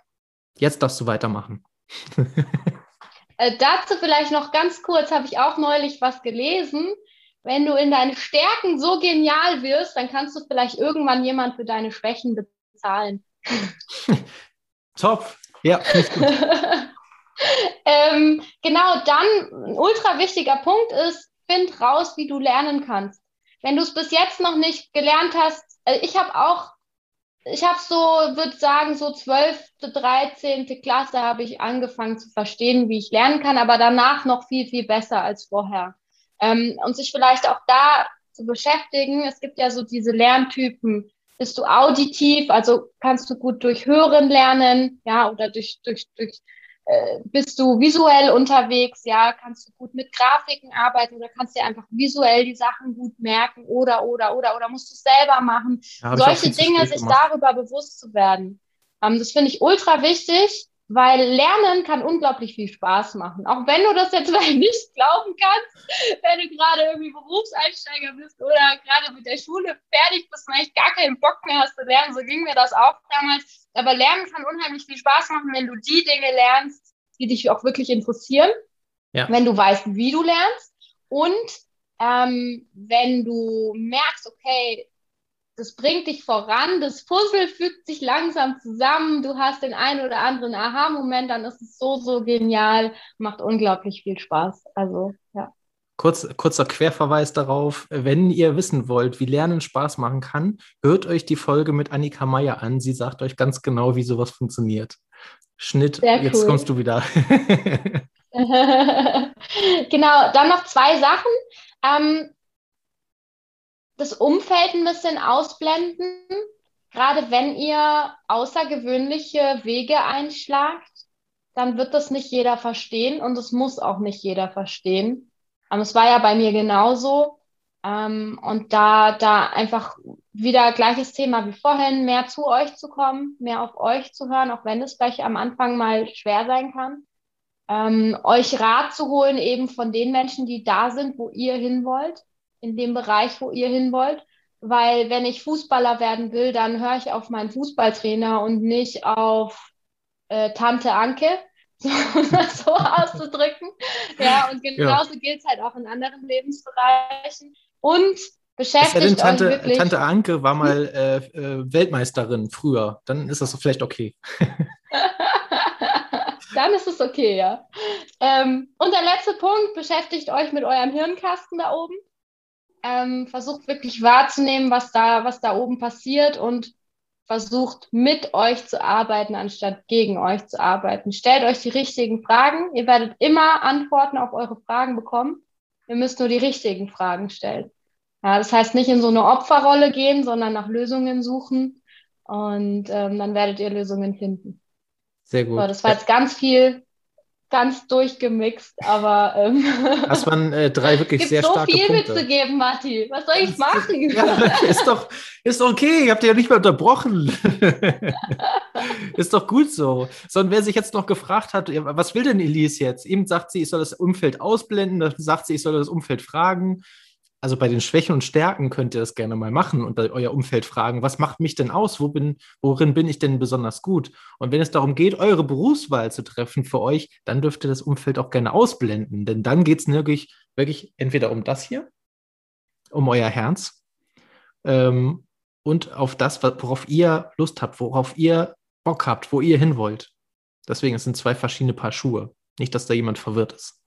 Jetzt darfst du weitermachen. äh, dazu vielleicht noch ganz kurz, habe ich auch neulich was gelesen. Wenn du in deinen Stärken so genial wirst, dann kannst du vielleicht irgendwann jemand für deine Schwächen bezahlen. Top. Ja, finde ich gut. ähm, genau, dann ein ultra wichtiger Punkt ist, find raus, wie du lernen kannst. Wenn du es bis jetzt noch nicht gelernt hast, äh, ich habe auch, ich habe so, würde sagen, so 12., 13. Klasse habe ich angefangen zu verstehen, wie ich lernen kann, aber danach noch viel, viel besser als vorher. Ähm, und sich vielleicht auch da zu beschäftigen. Es gibt ja so diese Lerntypen. Bist du auditiv, also kannst du gut durch Hören lernen, ja, oder durch, durch, durch äh, bist du visuell unterwegs, ja, kannst du gut mit Grafiken arbeiten oder kannst dir einfach visuell die Sachen gut merken oder, oder, oder, oder musst du es selber machen. Ja, Solche Dinge, sich darüber bewusst zu werden. Ähm, das finde ich ultra wichtig, weil Lernen kann unglaublich viel Spaß machen. Auch wenn du das jetzt vielleicht nicht glauben kannst, wenn du gerade irgendwie Berufseinsteiger bist oder gerade mit der Schule fertig bist und eigentlich gar keinen Bock mehr hast zu lernen. So ging mir das auch damals. Aber Lernen kann unheimlich viel Spaß machen, wenn du die Dinge lernst, die dich auch wirklich interessieren. Ja. Wenn du weißt, wie du lernst. Und ähm, wenn du merkst, okay, das bringt dich voran, das Puzzle fügt sich langsam zusammen, du hast den einen oder anderen Aha-Moment, dann ist es so, so genial, macht unglaublich viel Spaß. Also, ja. Kurz, kurzer Querverweis darauf, wenn ihr wissen wollt, wie Lernen Spaß machen kann, hört euch die Folge mit Annika Meyer an. Sie sagt euch ganz genau, wie sowas funktioniert. Schnitt, Sehr jetzt cool. kommst du wieder. genau, dann noch zwei Sachen. Ähm, das Umfeld ein bisschen ausblenden, gerade wenn ihr außergewöhnliche Wege einschlagt, dann wird das nicht jeder verstehen und es muss auch nicht jeder verstehen. Aber es war ja bei mir genauso. Ähm, und da, da einfach wieder gleiches Thema wie vorhin, mehr zu euch zu kommen, mehr auf euch zu hören, auch wenn es vielleicht am Anfang mal schwer sein kann. Ähm, euch Rat zu holen eben von den Menschen, die da sind, wo ihr hin wollt in dem Bereich, wo ihr hin wollt. Weil wenn ich Fußballer werden will, dann höre ich auf meinen Fußballtrainer und nicht auf äh, Tante Anke, so, so auszudrücken. Ja, und genauso ja. gilt es halt auch in anderen Lebensbereichen. Und beschäftigt Tante, euch wirklich. Tante Anke war mal äh, äh, Weltmeisterin früher. Dann ist das vielleicht okay. dann ist es okay, ja. Ähm, und der letzte Punkt, beschäftigt euch mit eurem Hirnkasten da oben ähm, versucht wirklich wahrzunehmen, was da, was da oben passiert und versucht mit euch zu arbeiten, anstatt gegen euch zu arbeiten. Stellt euch die richtigen Fragen. Ihr werdet immer Antworten auf eure Fragen bekommen. Ihr müsst nur die richtigen Fragen stellen. Ja, das heißt nicht in so eine Opferrolle gehen, sondern nach Lösungen suchen und ähm, dann werdet ihr Lösungen finden. Sehr gut. So, das war jetzt ganz viel ganz durchgemixt, aber ähm, das waren äh, drei wirklich sehr so starke Punkte. so viel mitzugeben, Matti. Was soll ich machen? Ja, ist doch ist okay. Ihr habt ja nicht mehr unterbrochen. ist doch gut so. Sondern wer sich jetzt noch gefragt hat, was will denn Elise jetzt? Eben sagt sie, ich soll das Umfeld ausblenden. Dann sagt sie, ich soll das Umfeld fragen also bei den Schwächen und Stärken könnt ihr das gerne mal machen und euer Umfeld fragen, was macht mich denn aus? Wo bin, worin bin ich denn besonders gut? Und wenn es darum geht, eure Berufswahl zu treffen für euch, dann dürft ihr das Umfeld auch gerne ausblenden, denn dann geht es wirklich, wirklich entweder um das hier, um euer Herz ähm, und auf das, worauf ihr Lust habt, worauf ihr Bock habt, wo ihr hin wollt. Deswegen, es sind zwei verschiedene Paar Schuhe. Nicht, dass da jemand verwirrt ist.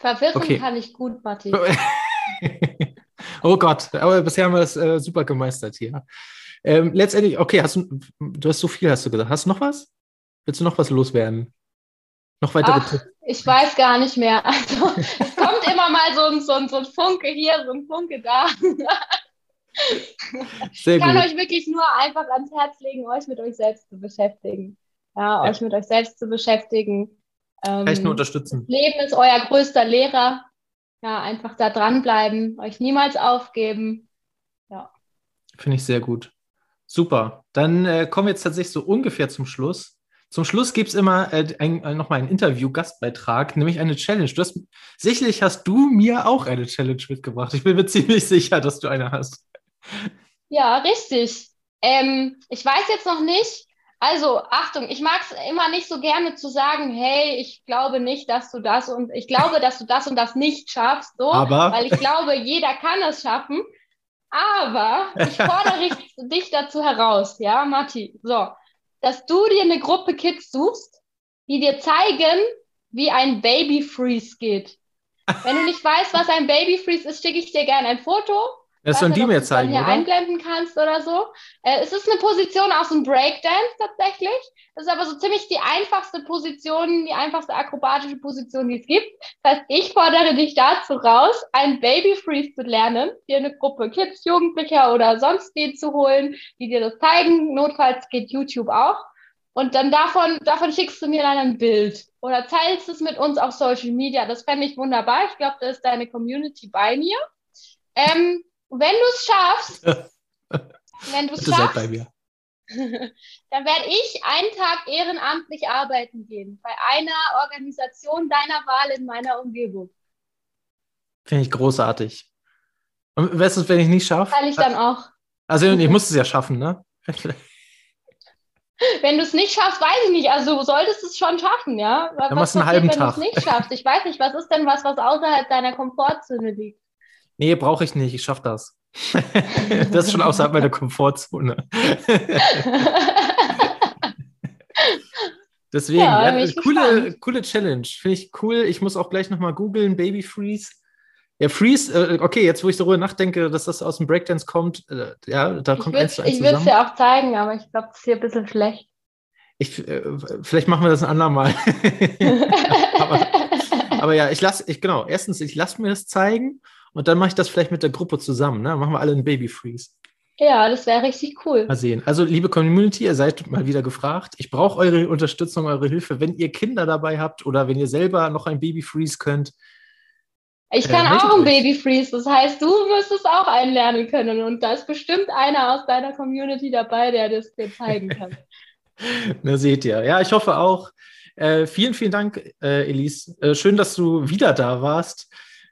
Verwirren okay. kann ich gut, Matti. oh Gott, aber bisher haben wir es äh, super gemeistert hier. Ähm, letztendlich, okay, hast du, du hast so viel, hast du gesagt. Hast du noch was? Willst du noch was loswerden? Noch weitere Ach, Ich weiß gar nicht mehr. Also, es kommt immer mal so ein, so, ein, so ein Funke hier, so ein Funke da. Sehr ich kann gut. euch wirklich nur einfach ans Herz legen, euch mit euch selbst zu beschäftigen. Ja, ja. euch mit euch selbst zu beschäftigen. Ähm, Kann ich nur unterstützen. Das Leben ist euer größter Lehrer. Ja, einfach da dranbleiben, euch niemals aufgeben. Ja. Finde ich sehr gut. Super. Dann äh, kommen wir jetzt tatsächlich so ungefähr zum Schluss. Zum Schluss gibt es immer äh, ein, äh, nochmal einen Interview-Gastbeitrag, nämlich eine Challenge. Du hast, sicherlich hast du mir auch eine Challenge mitgebracht. Ich bin mir ziemlich sicher, dass du eine hast. Ja, richtig. Ähm, ich weiß jetzt noch nicht, also, Achtung, ich mag es immer nicht so gerne zu sagen, hey, ich glaube nicht, dass du das und ich glaube, dass du das und das nicht schaffst, so, Aber... weil ich glaube, jeder kann es schaffen. Aber ich fordere dich dazu heraus, ja, Matti, so, dass du dir eine Gruppe Kids suchst, die dir zeigen, wie ein Baby Freeze geht. Wenn du nicht weißt, was ein Baby Freeze ist, schicke ich dir gerne ein Foto Das sollen die mir zeigen, hier oder? einblenden kannst oder so. Äh, es ist eine Position aus dem Breakdance tatsächlich. Das ist aber so ziemlich die einfachste Position, die einfachste akrobatische Position, die es gibt. Das heißt, ich fordere dich dazu raus, ein Baby Freeze zu lernen, dir eine Gruppe Kids, Jugendlicher oder sonst die zu holen, die dir das zeigen. Notfalls geht YouTube auch. Und dann davon, davon schickst du mir dann ein Bild oder teilst es mit uns auf Social Media. Das fände ich wunderbar. Ich glaube, da ist deine Community bei mir. Ähm, wenn du es schaffst, wenn du es schaffst, dann werde ich einen Tag ehrenamtlich arbeiten gehen bei einer Organisation deiner Wahl in meiner Umgebung. Finde ich großartig. Und weißt du, wenn ich nicht schaffe? Teile ich dann auch. Also ich muss es ja schaffen, ne? Wenn du es nicht schaffst, weiß ich nicht. Also du solltest es schon schaffen, ja? Dann machst du einen halben wenn Tag. du es nicht schaffst? Ich weiß nicht, was ist denn was, was außerhalb deiner Komfortzone liegt? Nee, brauche ich nicht. Ich schaffe das. das ist schon außerhalb meiner Komfortzone. Deswegen, Ja, ja, ich coole, gespannt. coole Challenge. Finde ich cool. Ich muss auch gleich nochmal googeln, Baby Freeze. Ja, Freeze, äh, okay, jetzt wo ich darüber nachdenke, dass das aus dem Breakdance kommt, äh, ja, da Ich kommt würde eins zu eins es dir auch zeigen, aber ich glaube, das ist hier ein bisschen schlecht. Ich, äh, vielleicht machen wir das ein andermal. aber, aber ja, ich lasse, ich, genau, erstens, ich lasse mir das zeigen und dann mache ich das vielleicht mit der Gruppe zusammen. Ne? Machen wir alle einen Baby Freeze. ja, das wäre richtig cool. Mal sehen. Also, liebe Community, ihr seid mal wieder gefragt. Ich brauche eure Unterstützung, eure Hilfe. Wenn ihr Kinder dabei habt oder wenn ihr selber noch ein Baby Freeze könnt, Ich Äh, kann meldet auch ein euch. Baby Freeze, das heißt, du müsstest auch einlernen können und da ist bestimmt einer aus deiner Community dabei, der das dir zeigen kann. Na, seht ihr. Ja, ich hoffe auch. Äh, vielen, vielen Dank, äh, Elise. Äh, schön, dass du wieder da warst.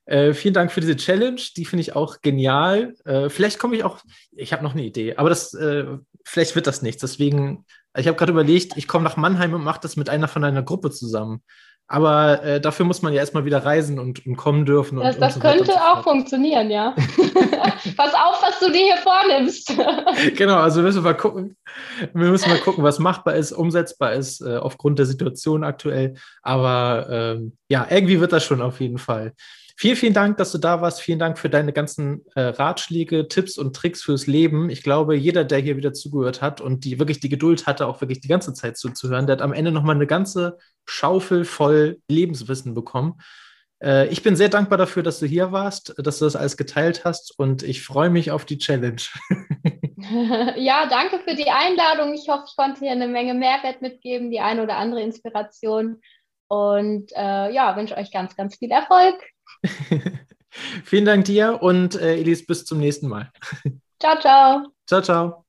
Äh, vielen Dank für diese Challenge. Die finde ich auch genial. Äh, vielleicht komme ich auch, ich habe noch eine Idee, aber das, äh, vielleicht wird das nichts. Deswegen, ich habe gerade überlegt, ich komme nach Mannheim und mache das mit einer von deiner Gruppe zusammen. Aber äh, dafür muss man ja erstmal wieder reisen und, und kommen dürfen. Und, Das, und das so weiter könnte und so auch funktionieren, ja. Pass auf, was du dir hier vornimmst. Genau, also müssen wir mal gucken. Wir müssen mal gucken, was machbar ist, umsetzbar ist, äh, aufgrund der Situation aktuell. Aber ähm, ja, irgendwie wird das schon auf jeden Fall. Vielen, vielen Dank, dass du da warst. Vielen Dank für deine ganzen äh, Ratschläge, Tipps und Tricks fürs Leben. Ich glaube, jeder, der hier wieder zugehört hat und die wirklich die Geduld hatte, auch wirklich die ganze Zeit zuzuhören, der hat am Ende nochmal eine ganze Schaufel voll Lebenswissen bekommen. Äh, ich bin sehr dankbar dafür, dass du hier warst, dass du das alles geteilt hast und ich freue mich auf die Challenge. ja, danke für die Einladung. Ich hoffe, ich konnte hier eine Menge Mehrwert mitgeben, die eine oder andere Inspiration. Und äh, ja, wünsche euch ganz, ganz viel Erfolg. Vielen Dank dir und äh, Elis, bis zum nächsten Mal. Ciao, ciao. Ciao, ciao.